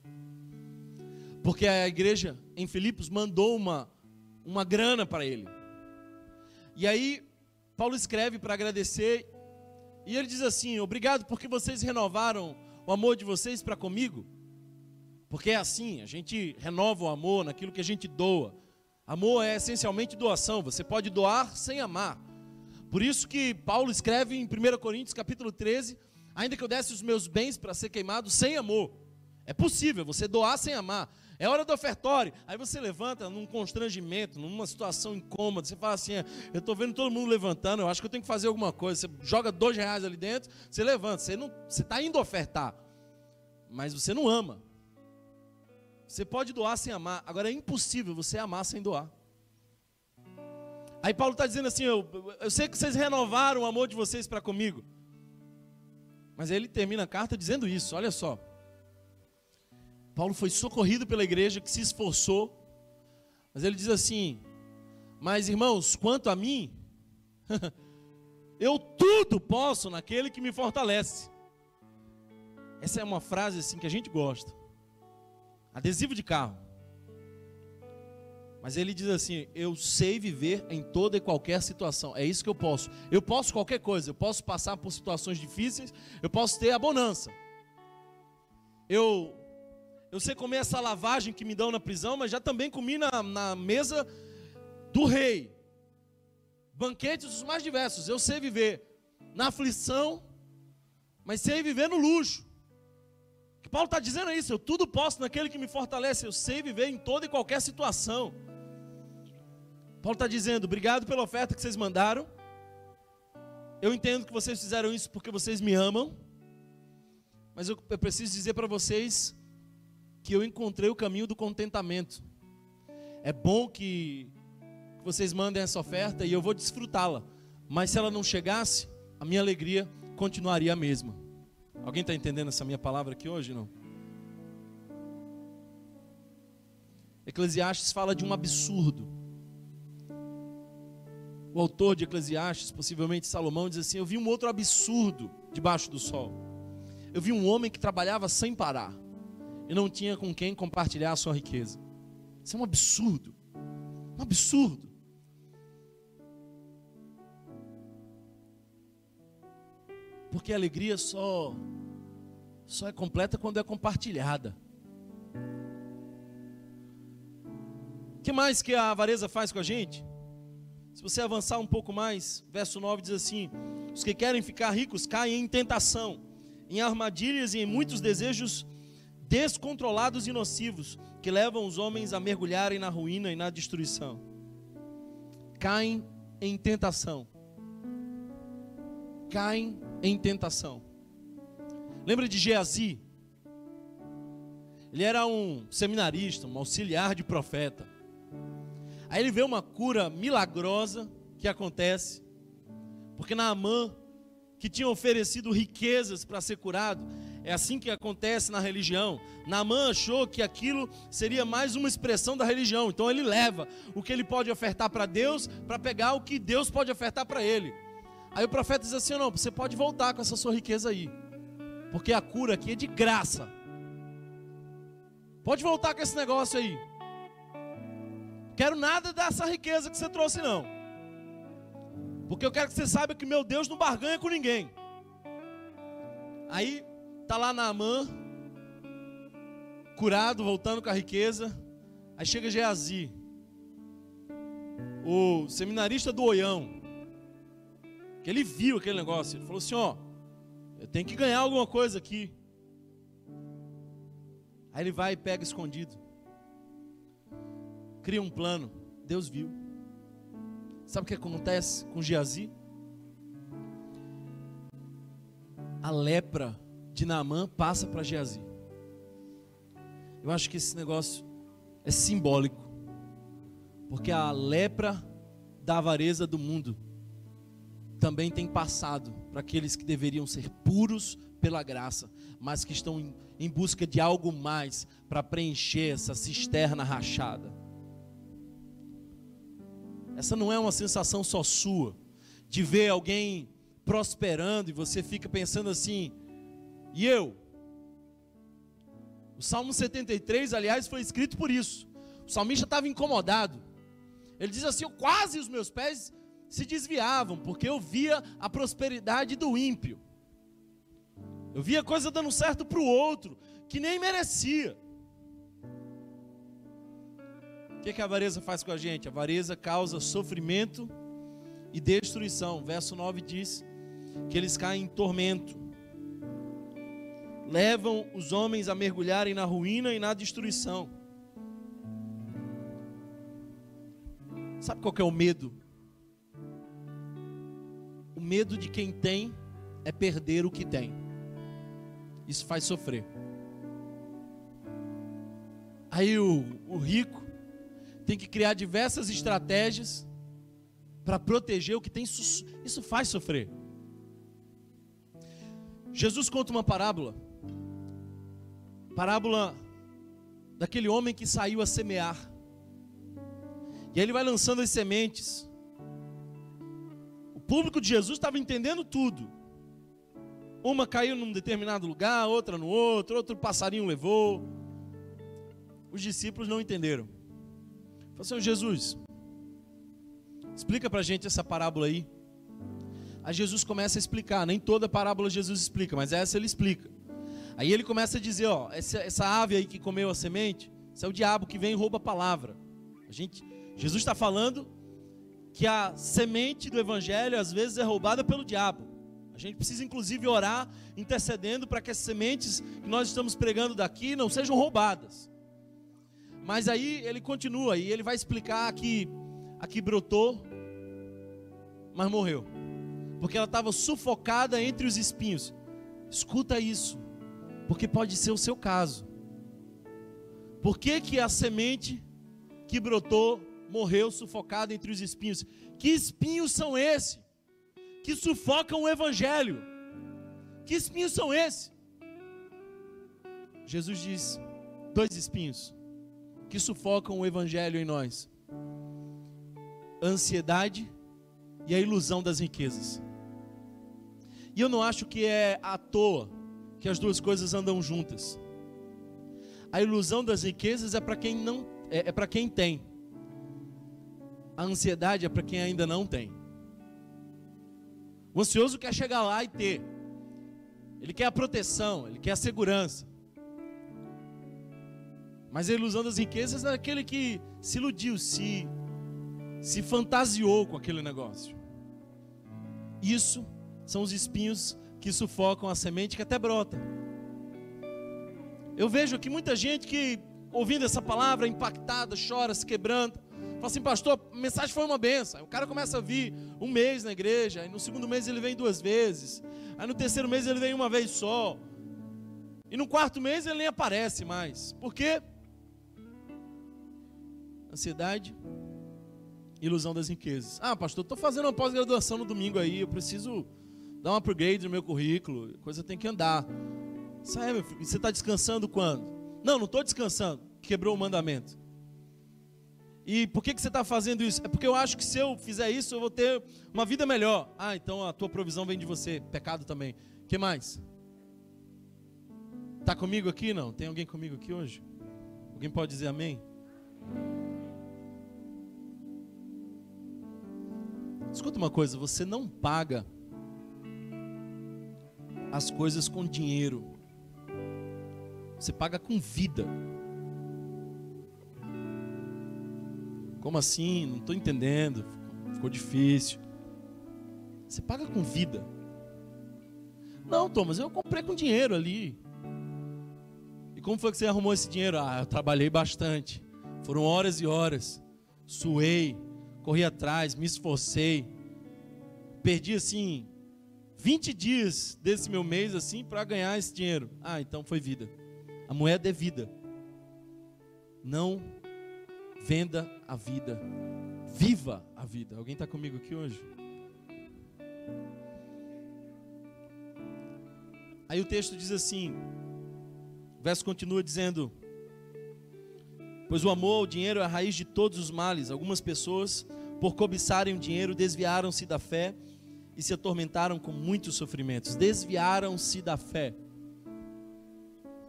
Porque a igreja em Filipos mandou uma, uma grana para ele. E aí, Paulo escreve para agradecer e ele diz assim: Obrigado porque vocês renovaram o amor de vocês para comigo. Porque é assim, a gente renova o amor naquilo que a gente doa. Amor é essencialmente doação, você pode doar sem amar. Por isso que Paulo escreve em 1 Coríntios capítulo 13, ainda que eu desse os meus bens para ser queimado sem amor. É possível você doar sem amar. É hora do ofertório. Aí você levanta num constrangimento, numa situação incômoda. Você fala assim: eu estou vendo todo mundo levantando, eu acho que eu tenho que fazer alguma coisa. Você joga dois reais ali dentro, você levanta. Você não, você está indo ofertar, mas você não ama. Você pode doar sem amar. Agora é impossível você amar sem doar. Aí Paulo está dizendo assim: eu, eu sei que vocês renovaram o amor de vocês para comigo. Mas ele termina a carta dizendo isso: olha só. Paulo foi socorrido pela igreja que se esforçou, mas ele diz assim: Mas irmãos, quanto a mim, eu tudo posso naquele que me fortalece. Essa é uma frase assim que a gente gosta. Adesivo de carro. Mas ele diz assim: Eu sei viver em toda e qualquer situação. É isso que eu posso. Eu posso qualquer coisa. Eu posso passar por situações difíceis. Eu posso ter a bonança. Eu eu sei comer essa lavagem que me dão na prisão, mas já também comi na, na mesa do rei. Banquetes os mais diversos. Eu sei viver na aflição, mas sei viver no luxo. Que Paulo está dizendo é isso. Eu tudo posso naquele que me fortalece. Eu sei viver em toda e qualquer situação. Paulo está dizendo: obrigado pela oferta que vocês mandaram. Eu entendo que vocês fizeram isso porque vocês me amam. Mas eu, eu preciso dizer para vocês que eu encontrei o caminho do contentamento. É bom que vocês mandem essa oferta e eu vou desfrutá-la. Mas se ela não chegasse, a minha alegria continuaria a mesma. Alguém está entendendo essa minha palavra aqui hoje? Não? Eclesiastes fala de um absurdo. O autor de Eclesiastes, possivelmente Salomão, diz assim: Eu vi um outro absurdo debaixo do sol. Eu vi um homem que trabalhava sem parar e não tinha com quem compartilhar a sua riqueza. Isso é um absurdo. Um absurdo. Porque a alegria só só é completa quando é compartilhada. O que mais que a avareza faz com a gente? Se você avançar um pouco mais, verso 9 diz assim: Os que querem ficar ricos caem em tentação, em armadilhas e em muitos desejos descontrolados e nocivos que levam os homens a mergulharem na ruína e na destruição. Caem em tentação. Caem em tentação. Lembra de Geazi? Ele era um seminarista, um auxiliar de profeta. Aí ele vê uma cura milagrosa que acontece, porque Naamã, que tinha oferecido riquezas para ser curado, é assim que acontece na religião. Naamã achou que aquilo seria mais uma expressão da religião. Então ele leva o que ele pode ofertar para Deus para pegar o que Deus pode ofertar para ele. Aí o profeta diz assim: não, você pode voltar com essa sua riqueza aí. Porque a cura aqui é de graça. Pode voltar com esse negócio aí. Quero nada dessa riqueza que você trouxe, não. Porque eu quero que você saiba que meu Deus não barganha com ninguém. Aí Está lá na Amã, curado, voltando com a riqueza. Aí chega Geazi, o seminarista do Oião, que ele viu aquele negócio. Ele falou assim: Ó, eu tenho que ganhar alguma coisa aqui. Aí ele vai e pega escondido, cria um plano. Deus viu. Sabe o que acontece com Geazi? a lepra de Naamã passa para Geazi. Eu acho que esse negócio é simbólico, porque a lepra da avareza do mundo também tem passado para aqueles que deveriam ser puros pela graça, mas que estão em busca de algo mais para preencher essa cisterna rachada. Essa não é uma sensação só sua, de ver alguém prosperando e você fica pensando assim, e eu? O Salmo 73, aliás, foi escrito por isso. O salmista estava incomodado. Ele diz assim: quase os meus pés se desviavam, porque eu via a prosperidade do ímpio. Eu via coisa dando certo para o outro, que nem merecia. O que, que a avareza faz com a gente? A avareza causa sofrimento e destruição. Verso 9 diz que eles caem em tormento. Levam os homens a mergulharem na ruína e na destruição. Sabe qual é o medo? O medo de quem tem é perder o que tem. Isso faz sofrer. Aí o, o rico tem que criar diversas estratégias para proteger o que tem. Isso faz sofrer. Jesus conta uma parábola. Parábola daquele homem que saiu a semear. E aí ele vai lançando as sementes. O público de Jesus estava entendendo tudo. Uma caiu num determinado lugar, outra no outro, outro passarinho levou. Os discípulos não entenderam. Falei assim, Jesus, explica para a gente essa parábola aí. Aí Jesus começa a explicar, nem toda parábola Jesus explica, mas essa ele explica. Aí ele começa a dizer, ó, essa, essa ave aí que comeu a semente, isso é o diabo que vem e rouba a palavra. A gente, Jesus está falando que a semente do evangelho às vezes é roubada pelo diabo. A gente precisa inclusive orar, intercedendo para que as sementes que nós estamos pregando daqui não sejam roubadas. Mas aí ele continua e ele vai explicar que aqui brotou, mas morreu. Porque ela estava sufocada entre os espinhos. Escuta isso, porque pode ser o seu caso. Por que, que a semente que brotou morreu sufocada entre os espinhos? Que espinhos são esses? que sufocam o evangelho. Que espinhos são esses? Jesus diz: dois espinhos que sufocam o evangelho em nós: a ansiedade e a ilusão das riquezas. E eu não acho que é à toa que as duas coisas andam juntas. A ilusão das riquezas é para quem não é, é para quem tem. A ansiedade é para quem ainda não tem. O ansioso quer chegar lá e ter. Ele quer a proteção, ele quer a segurança. Mas a ilusão das riquezas é aquele que se iludiu, se, se fantasiou com aquele negócio. Isso são os espinhos que sufocam a semente que até brota. Eu vejo aqui muita gente que, ouvindo essa palavra, impactada, chora, se quebranta. Fala assim, pastor, a mensagem foi uma benção. O cara começa a vir um mês na igreja, aí no segundo mês ele vem duas vezes, aí no terceiro mês ele vem uma vez só, e no quarto mês ele nem aparece mais. Por quê? Ansiedade, ilusão das riquezas. Ah, pastor, estou fazendo uma pós-graduação no domingo aí, eu preciso dar um upgrade no meu currículo, coisa tem que andar. Sabe, meu filho, você está descansando quando? Não, não estou descansando, quebrou o mandamento. E por que, que você está fazendo isso? É porque eu acho que se eu fizer isso, eu vou ter uma vida melhor. Ah, então a tua provisão vem de você. Pecado também. Que mais? Está comigo aqui? Não? Tem alguém comigo aqui hoje? Alguém pode dizer amém? Escuta uma coisa, você não paga as coisas com dinheiro. Você paga com vida. Como assim? Não estou entendendo. Ficou difícil. Você paga com vida. Não, Thomas, eu comprei com dinheiro ali. E como foi que você arrumou esse dinheiro? Ah, eu trabalhei bastante. Foram horas e horas. Suei, corri atrás, me esforcei. Perdi assim 20 dias desse meu mês assim para ganhar esse dinheiro. Ah, então foi vida. A moeda é vida. Não venda a vida. Viva a vida. Alguém está comigo aqui hoje? Aí o texto diz assim: o verso continua dizendo: Pois o amor ao dinheiro é a raiz de todos os males. Algumas pessoas, por cobiçarem o dinheiro, desviaram-se da fé e se atormentaram com muitos sofrimentos. Desviaram-se da fé.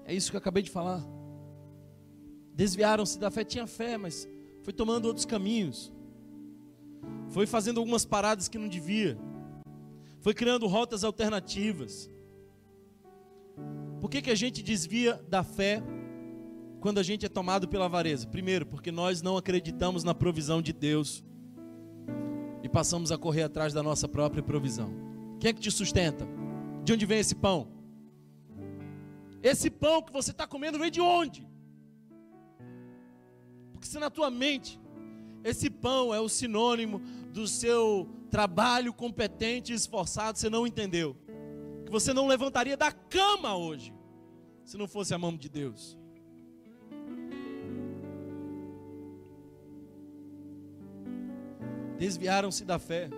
É isso que eu acabei de falar. Desviaram-se da fé. Tinha fé, mas foi tomando outros caminhos. Foi fazendo algumas paradas que não devia. Foi criando rotas alternativas. Por que, que a gente desvia da fé quando a gente é tomado pela avareza? Primeiro, porque nós não acreditamos na provisão de Deus e passamos a correr atrás da nossa própria provisão. Quem é que te sustenta? De onde vem esse pão? Esse pão que você está comendo vem de onde? Porque se na tua mente esse pão é o sinônimo do seu trabalho competente e esforçado, você não entendeu que você não levantaria da cama hoje, se não fosse a mão de Deus. Desviaram-se da fé,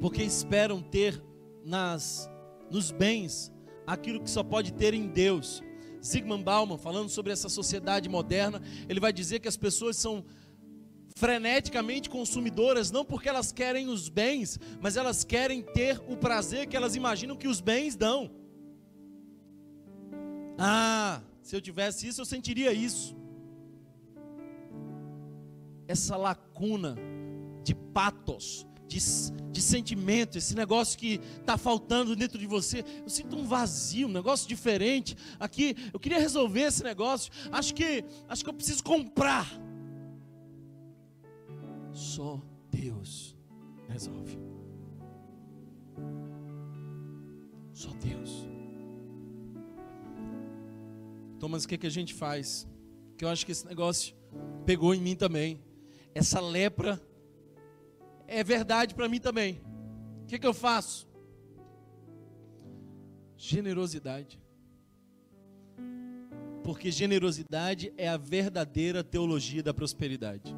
porque esperam ter nas nos bens aquilo que só pode ter em Deus. Sigmund Bauman, falando sobre essa sociedade moderna, ele vai dizer que as pessoas são freneticamente consumidoras, não porque elas querem os bens, mas elas querem ter o prazer que elas imaginam que os bens dão. Ah, se eu tivesse isso, eu sentiria isso. Essa lacuna de patos, de, de sentimento, esse negócio que está faltando dentro de você. Eu sinto um vazio, um negócio diferente. Aqui, eu queria resolver esse negócio. Acho que, acho que eu preciso comprar. Só Deus resolve. Só Deus. Thomas, o que, que a gente faz? Que eu acho que esse negócio pegou em mim também. Essa lepra é verdade para mim também. O que, que eu faço? Generosidade. Porque generosidade é a verdadeira teologia da prosperidade.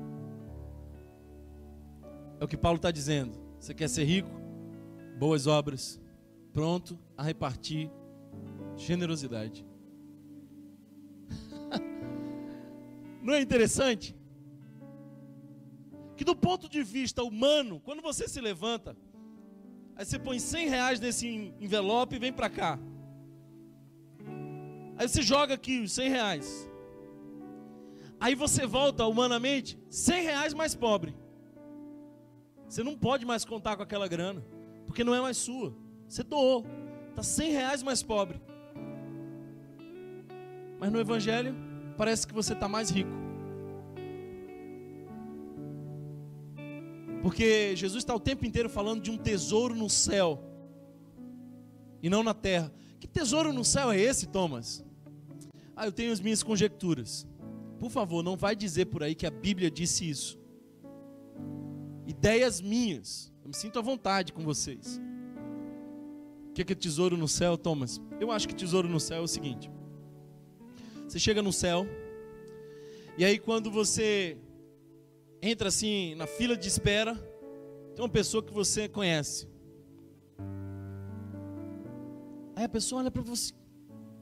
É o que Paulo está dizendo. Você quer ser rico? Boas obras. Pronto a repartir generosidade. Não é interessante? Que do ponto de vista humano, quando você se levanta, aí você põe 100 reais nesse envelope e vem para cá. Aí você joga aqui os 100 reais. Aí você volta humanamente 100 reais mais pobre. Você não pode mais contar com aquela grana, porque não é mais sua. Você doou, está 100 reais mais pobre. Mas no Evangelho, parece que você está mais rico. Porque Jesus está o tempo inteiro falando de um tesouro no céu e não na terra. Que tesouro no céu é esse, Thomas? Ah, eu tenho as minhas conjecturas. Por favor, não vai dizer por aí que a Bíblia disse isso ideias minhas. Eu me sinto à vontade com vocês. O que é, que é tesouro no céu, Thomas? Eu acho que tesouro no céu é o seguinte: você chega no céu, e aí quando você entra assim na fila de espera, tem uma pessoa que você conhece. Aí a pessoa olha para você,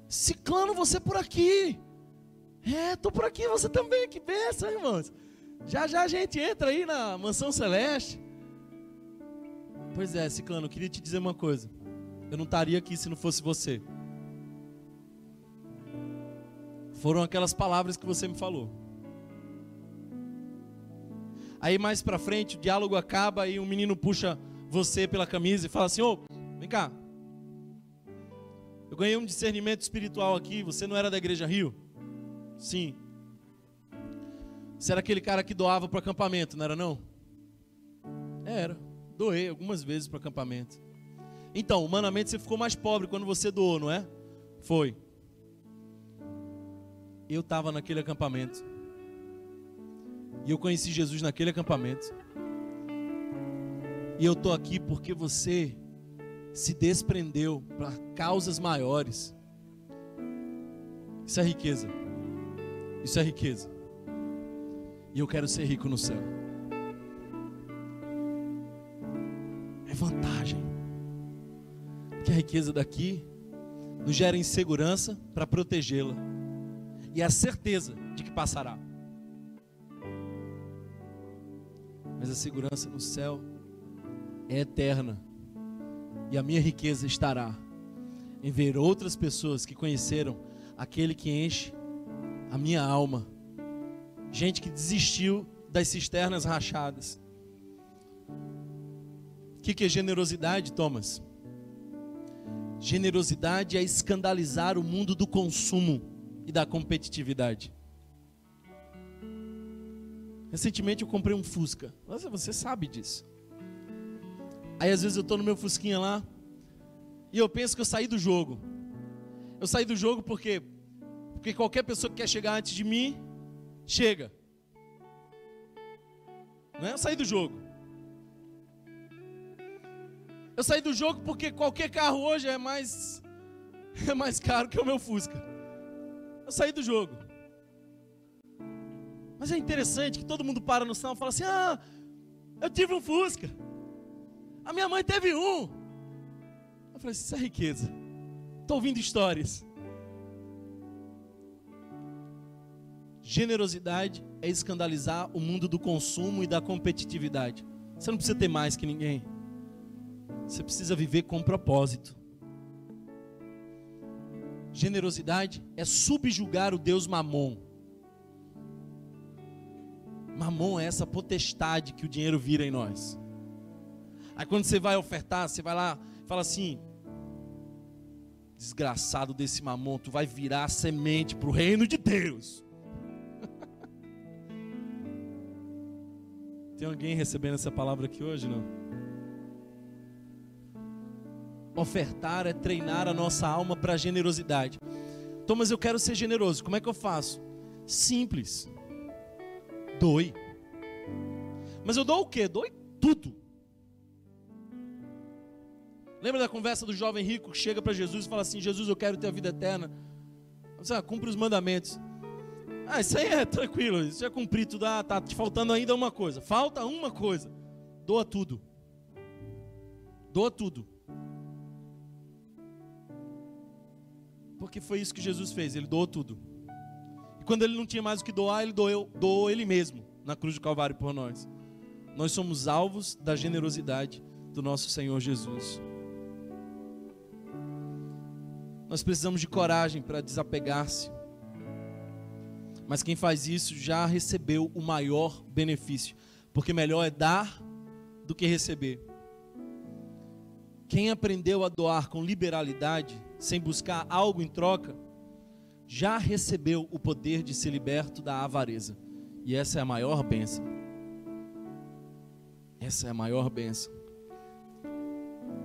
Ciclano, você por aqui. É, tô por aqui, você também, que benção, irmãos. Já já a gente entra aí na mansão celeste. Pois é, Ciclano, eu queria te dizer uma coisa. Eu não estaria aqui se não fosse você. Foram aquelas palavras que você me falou. Aí mais pra frente o diálogo acaba e um menino puxa você pela camisa e fala assim: Ô, vem cá. Eu ganhei um discernimento espiritual aqui. Você não era da igreja Rio? Sim. Você era aquele cara que doava para acampamento, não era não? Era. Doei algumas vezes para acampamento. Então, humanamente você ficou mais pobre quando você doou, não é? Foi. Eu estava naquele acampamento. E eu conheci Jesus naquele acampamento. E eu estou aqui porque você se desprendeu para causas maiores. Isso é riqueza. Isso é riqueza. E eu quero ser rico no céu. É vantagem. Que a riqueza daqui nos gera insegurança para protegê-la. E a certeza de que passará. Mas a segurança no céu é eterna. E a minha riqueza estará em ver outras pessoas que conheceram aquele que enche a minha alma. Gente que desistiu das cisternas rachadas. O que, que é generosidade, Thomas? Generosidade é escandalizar o mundo do consumo e da competitividade. Recentemente eu comprei um Fusca. Nossa, você sabe disso. Aí às vezes eu estou no meu Fusquinha lá e eu penso que eu saí do jogo. Eu saí do jogo porque porque qualquer pessoa que quer chegar antes de mim chega. Não é? Eu saí do jogo. Eu saí do jogo porque qualquer carro hoje é mais é mais caro que o meu Fusca. Eu saí do jogo. Mas é interessante que todo mundo para no sinal e fala assim: "Ah, eu tive um Fusca. A minha mãe teve um". Eu falei: "Isso é riqueza". Estou ouvindo histórias. Generosidade é escandalizar o mundo do consumo e da competitividade. Você não precisa ter mais que ninguém. Você precisa viver com propósito. Generosidade é subjugar o Deus Mamon. Mamon é essa potestade que o dinheiro vira em nós. Aí quando você vai ofertar, você vai lá e fala assim: desgraçado desse mamon, tu vai virar semente para o reino de Deus. Tem alguém recebendo essa palavra aqui hoje, não? Ofertar é treinar a nossa alma para generosidade. Thomas, eu quero ser generoso. Como é que eu faço? Simples. Doe. Mas eu dou o quê? Doe tudo. Lembra da conversa do jovem rico que chega para Jesus e fala assim: Jesus, eu quero ter a vida eterna. Você ah, cumpre os mandamentos. Ah, isso aí é tranquilo, isso já cumpri tudo. Ah, tá te faltando ainda uma coisa. Falta uma coisa. Doa tudo. Doa tudo. Porque foi isso que Jesus fez, ele doou tudo. Quando ele não tinha mais o que doar, ele doou, doou ele mesmo na cruz do Calvário por nós. Nós somos alvos da generosidade do nosso Senhor Jesus. Nós precisamos de coragem para desapegar-se mas quem faz isso já recebeu o maior benefício, porque melhor é dar do que receber. Quem aprendeu a doar com liberalidade, sem buscar algo em troca, já recebeu o poder de ser liberto da avareza. E essa é a maior bênção. Essa é a maior bênção.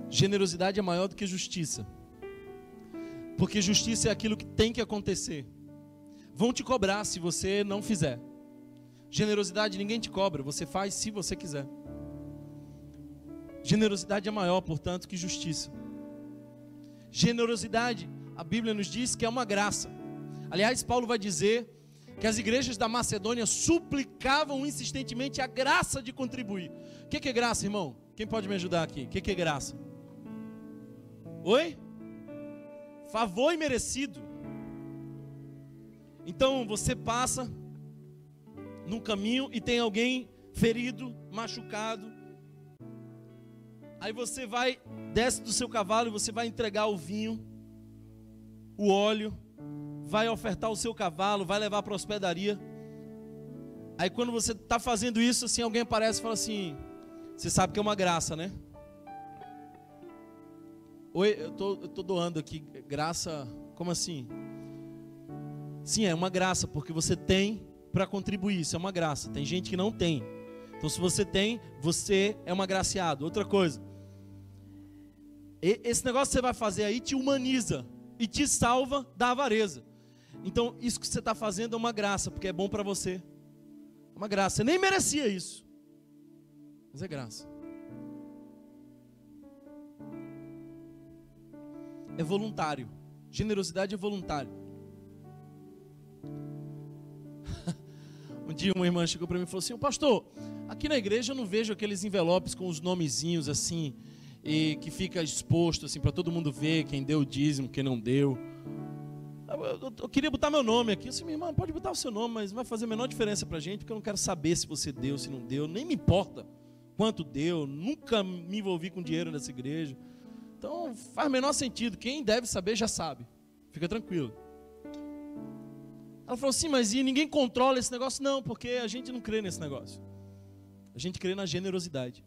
Generosidade é maior do que justiça. Porque justiça é aquilo que tem que acontecer vão te cobrar se você não fizer. Generosidade ninguém te cobra, você faz se você quiser. Generosidade é maior, portanto, que justiça. Generosidade, a Bíblia nos diz que é uma graça. Aliás, Paulo vai dizer que as igrejas da Macedônia suplicavam insistentemente a graça de contribuir. O que é graça, irmão? Quem pode me ajudar aqui? O que é graça? Oi? Favor imerecido. Então você passa no caminho e tem alguém ferido, machucado. Aí você vai, desce do seu cavalo e você vai entregar o vinho, o óleo, vai ofertar o seu cavalo, vai levar para a hospedaria. Aí quando você está fazendo isso, assim, alguém aparece e fala assim: Você sabe que é uma graça, né? Oi, eu tô, tô doando aqui, graça, como assim? Sim, é uma graça, porque você tem para contribuir, isso é uma graça. Tem gente que não tem. Então, se você tem, você é um agraciado. Outra coisa, esse negócio que você vai fazer aí te humaniza e te salva da avareza. Então, isso que você está fazendo é uma graça, porque é bom para você. É uma graça. Você nem merecia isso. Mas é graça. É voluntário. Generosidade é voluntário. um dia uma irmã chegou para mim e falou assim: Pastor, aqui na igreja eu não vejo aqueles envelopes com os nomezinhos assim, e que fica exposto assim para todo mundo ver quem deu o dízimo, quem não deu. Eu, eu, queria botar meu nome aqui. Eu disse, minha pode botar o seu nome, mas não vai fazer a menor diferença para a gente, porque eu não quero saber se você deu, se não deu, nem me importa quanto deu, nunca me envolvi com dinheiro nessa igreja. Então faz menor sentido. Quem deve saber já sabe. Fica tranquilo. Ela falou assim, mas e ninguém controla esse negócio? Não, porque a gente não crê nesse negócio. A gente crê na generosidade.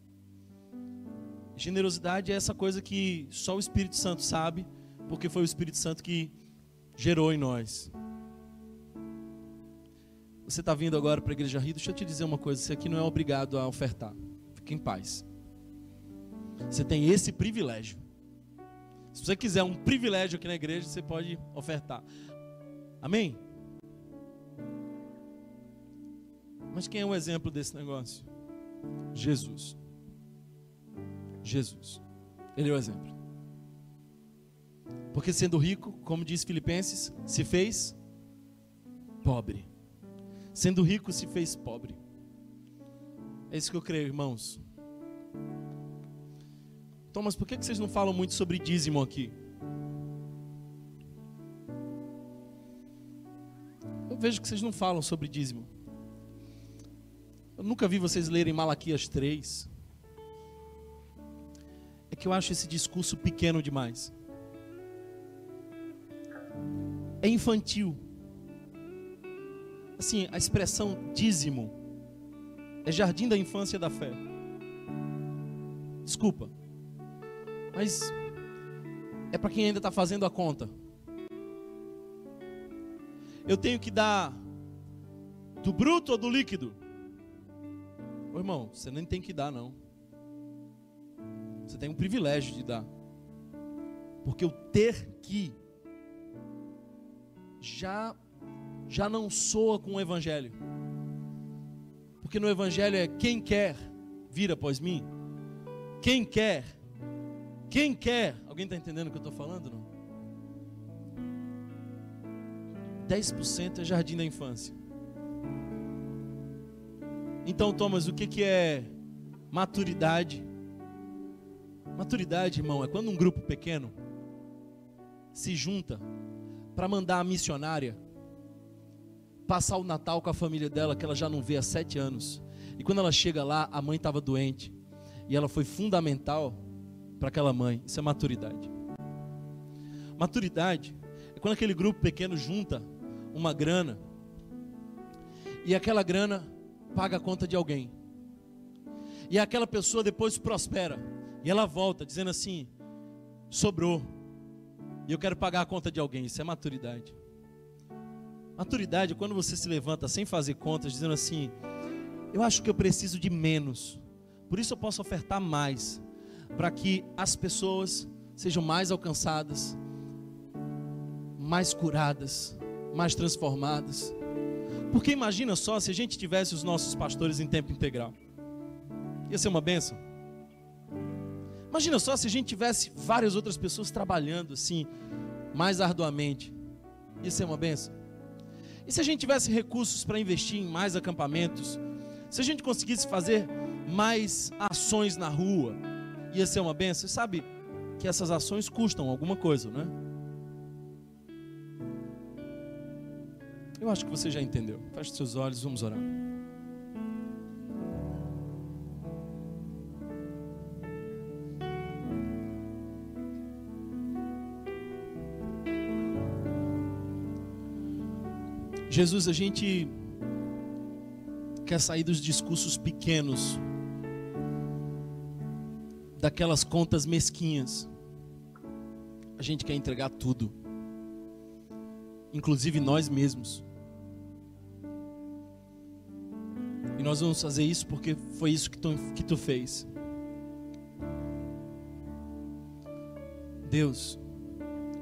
Generosidade é essa coisa que só o Espírito Santo sabe, porque foi o Espírito Santo que gerou em nós. Você está vindo agora para a Igreja Rio, deixa eu te dizer uma coisa: você aqui não é obrigado a ofertar. Fique em paz. Você tem esse privilégio. Se você quiser um privilégio aqui na igreja, você pode ofertar. Amém? Mas quem é o exemplo desse negócio? Jesus. Jesus. Ele é o exemplo. Porque sendo rico, como diz Filipenses, se fez pobre. Sendo rico, se fez pobre. É isso que eu creio, irmãos. Thomas, por que vocês não falam muito sobre dízimo aqui? Eu vejo que vocês não falam sobre dízimo. Eu nunca vi vocês lerem Malaquias 3. É que eu acho esse discurso pequeno demais. É infantil. Assim, a expressão dízimo é jardim da infância da fé. Desculpa. Mas é para quem ainda está fazendo a conta. Eu tenho que dar do bruto ou do líquido? Ô irmão, você nem tem que dar, não. Você tem um privilégio de dar. Porque o ter que já já não soa com o evangelho. Porque no evangelho é quem quer vir após mim. Quem quer quem quer? Alguém está entendendo o que eu estou falando? Não? 10% é jardim da infância. Então, Thomas, o que, que é maturidade? Maturidade, irmão, é quando um grupo pequeno se junta para mandar a missionária passar o Natal com a família dela, que ela já não vê há sete anos. E quando ela chega lá, a mãe estava doente. E ela foi fundamental para aquela mãe. Isso é maturidade. Maturidade é quando aquele grupo pequeno junta uma grana e aquela grana paga a conta de alguém. E aquela pessoa depois prospera e ela volta dizendo assim: sobrou. E eu quero pagar a conta de alguém. Isso é maturidade. Maturidade é quando você se levanta sem fazer contas, dizendo assim: eu acho que eu preciso de menos. Por isso eu posso ofertar mais para que as pessoas sejam mais alcançadas, mais curadas, mais transformadas. Porque imagina só se a gente tivesse os nossos pastores em tempo integral. Ia ser uma benção. Imagina só se a gente tivesse várias outras pessoas trabalhando assim, mais arduamente. Ia ser uma benção. E se a gente tivesse recursos para investir em mais acampamentos? Se a gente conseguisse fazer mais ações na rua? ia ser uma benção. sabe que essas ações custam alguma coisa, né? Eu acho que você já entendeu. Feche seus olhos, vamos orar. Jesus, a gente quer sair dos discursos pequenos daquelas contas mesquinhas. A gente quer entregar tudo, inclusive nós mesmos. E nós vamos fazer isso porque foi isso que tu, que tu fez. Deus,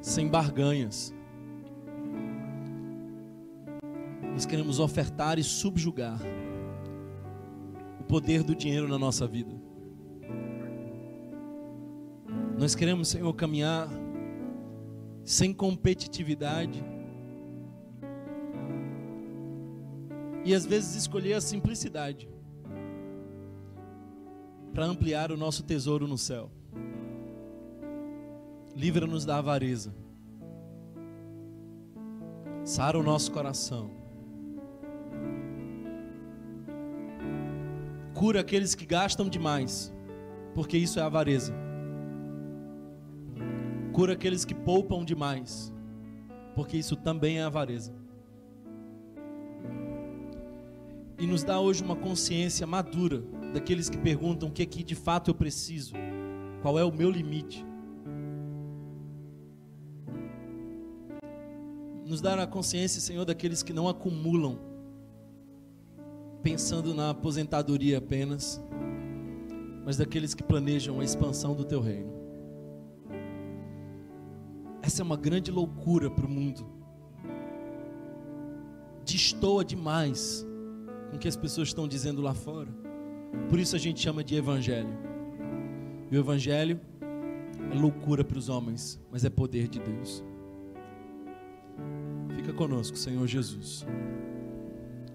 sem barganhas, nós queremos ofertar e subjugar o poder do dinheiro na nossa vida. Nós queremos, Senhor, caminhar sem competitividade. E às vezes escolher a simplicidade para ampliar o nosso tesouro no céu. Livra-nos da avareza. Sara o nosso coração. Cura aqueles que gastam demais, porque isso é avareza. Cura aqueles que poupam demais, porque isso também é avareza. E nos dá hoje uma consciência madura daqueles que perguntam o que é que de fato eu preciso, qual é o meu limite. Nos dá a consciência, Senhor, daqueles que não acumulam, pensando na aposentadoria apenas, mas daqueles que planejam a expansão do teu reino. Essa é uma grande loucura para o mundo. Destoa demais com o que as pessoas estão dizendo lá fora. Por isso a gente chama de evangelho. E o evangelho é loucura para os homens, mas é poder de Deus. Fica conosco, Senhor Jesus.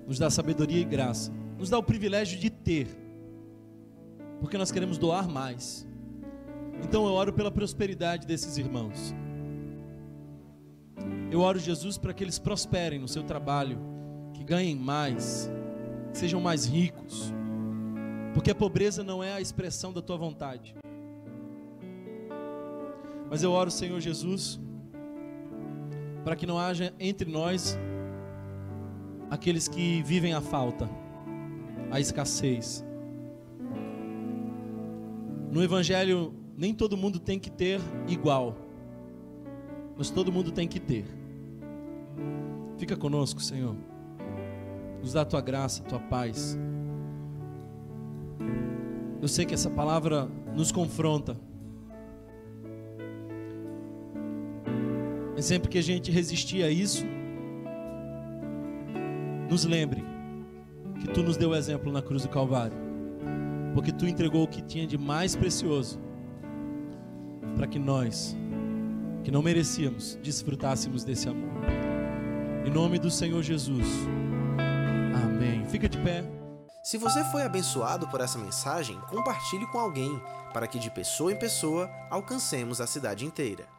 Nos dá sabedoria e graça. Nos dá o privilégio de ter. Porque nós queremos doar mais. Então eu oro pela prosperidade desses irmãos. Eu oro, Jesus, para que eles prosperem no seu trabalho, que ganhem mais, sejam mais ricos, porque a pobreza não é a expressão da tua vontade. Mas eu oro, Senhor Jesus, para que não haja entre nós aqueles que vivem a falta, a escassez. No Evangelho, nem todo mundo tem que ter igual, mas todo mundo tem que ter. Fica conosco, Senhor. Nos dá a tua graça, a tua paz. Eu sei que essa palavra nos confronta. E sempre que a gente resistir a isso, nos lembre que tu nos deu o exemplo na cruz do Calvário. Porque tu entregou o que tinha de mais precioso para que nós, que não merecíamos, desfrutássemos desse amor. Em nome do Senhor Jesus. Amém. Fica de pé. Se você foi abençoado por essa mensagem, compartilhe com alguém, para que de pessoa em pessoa alcancemos a cidade inteira.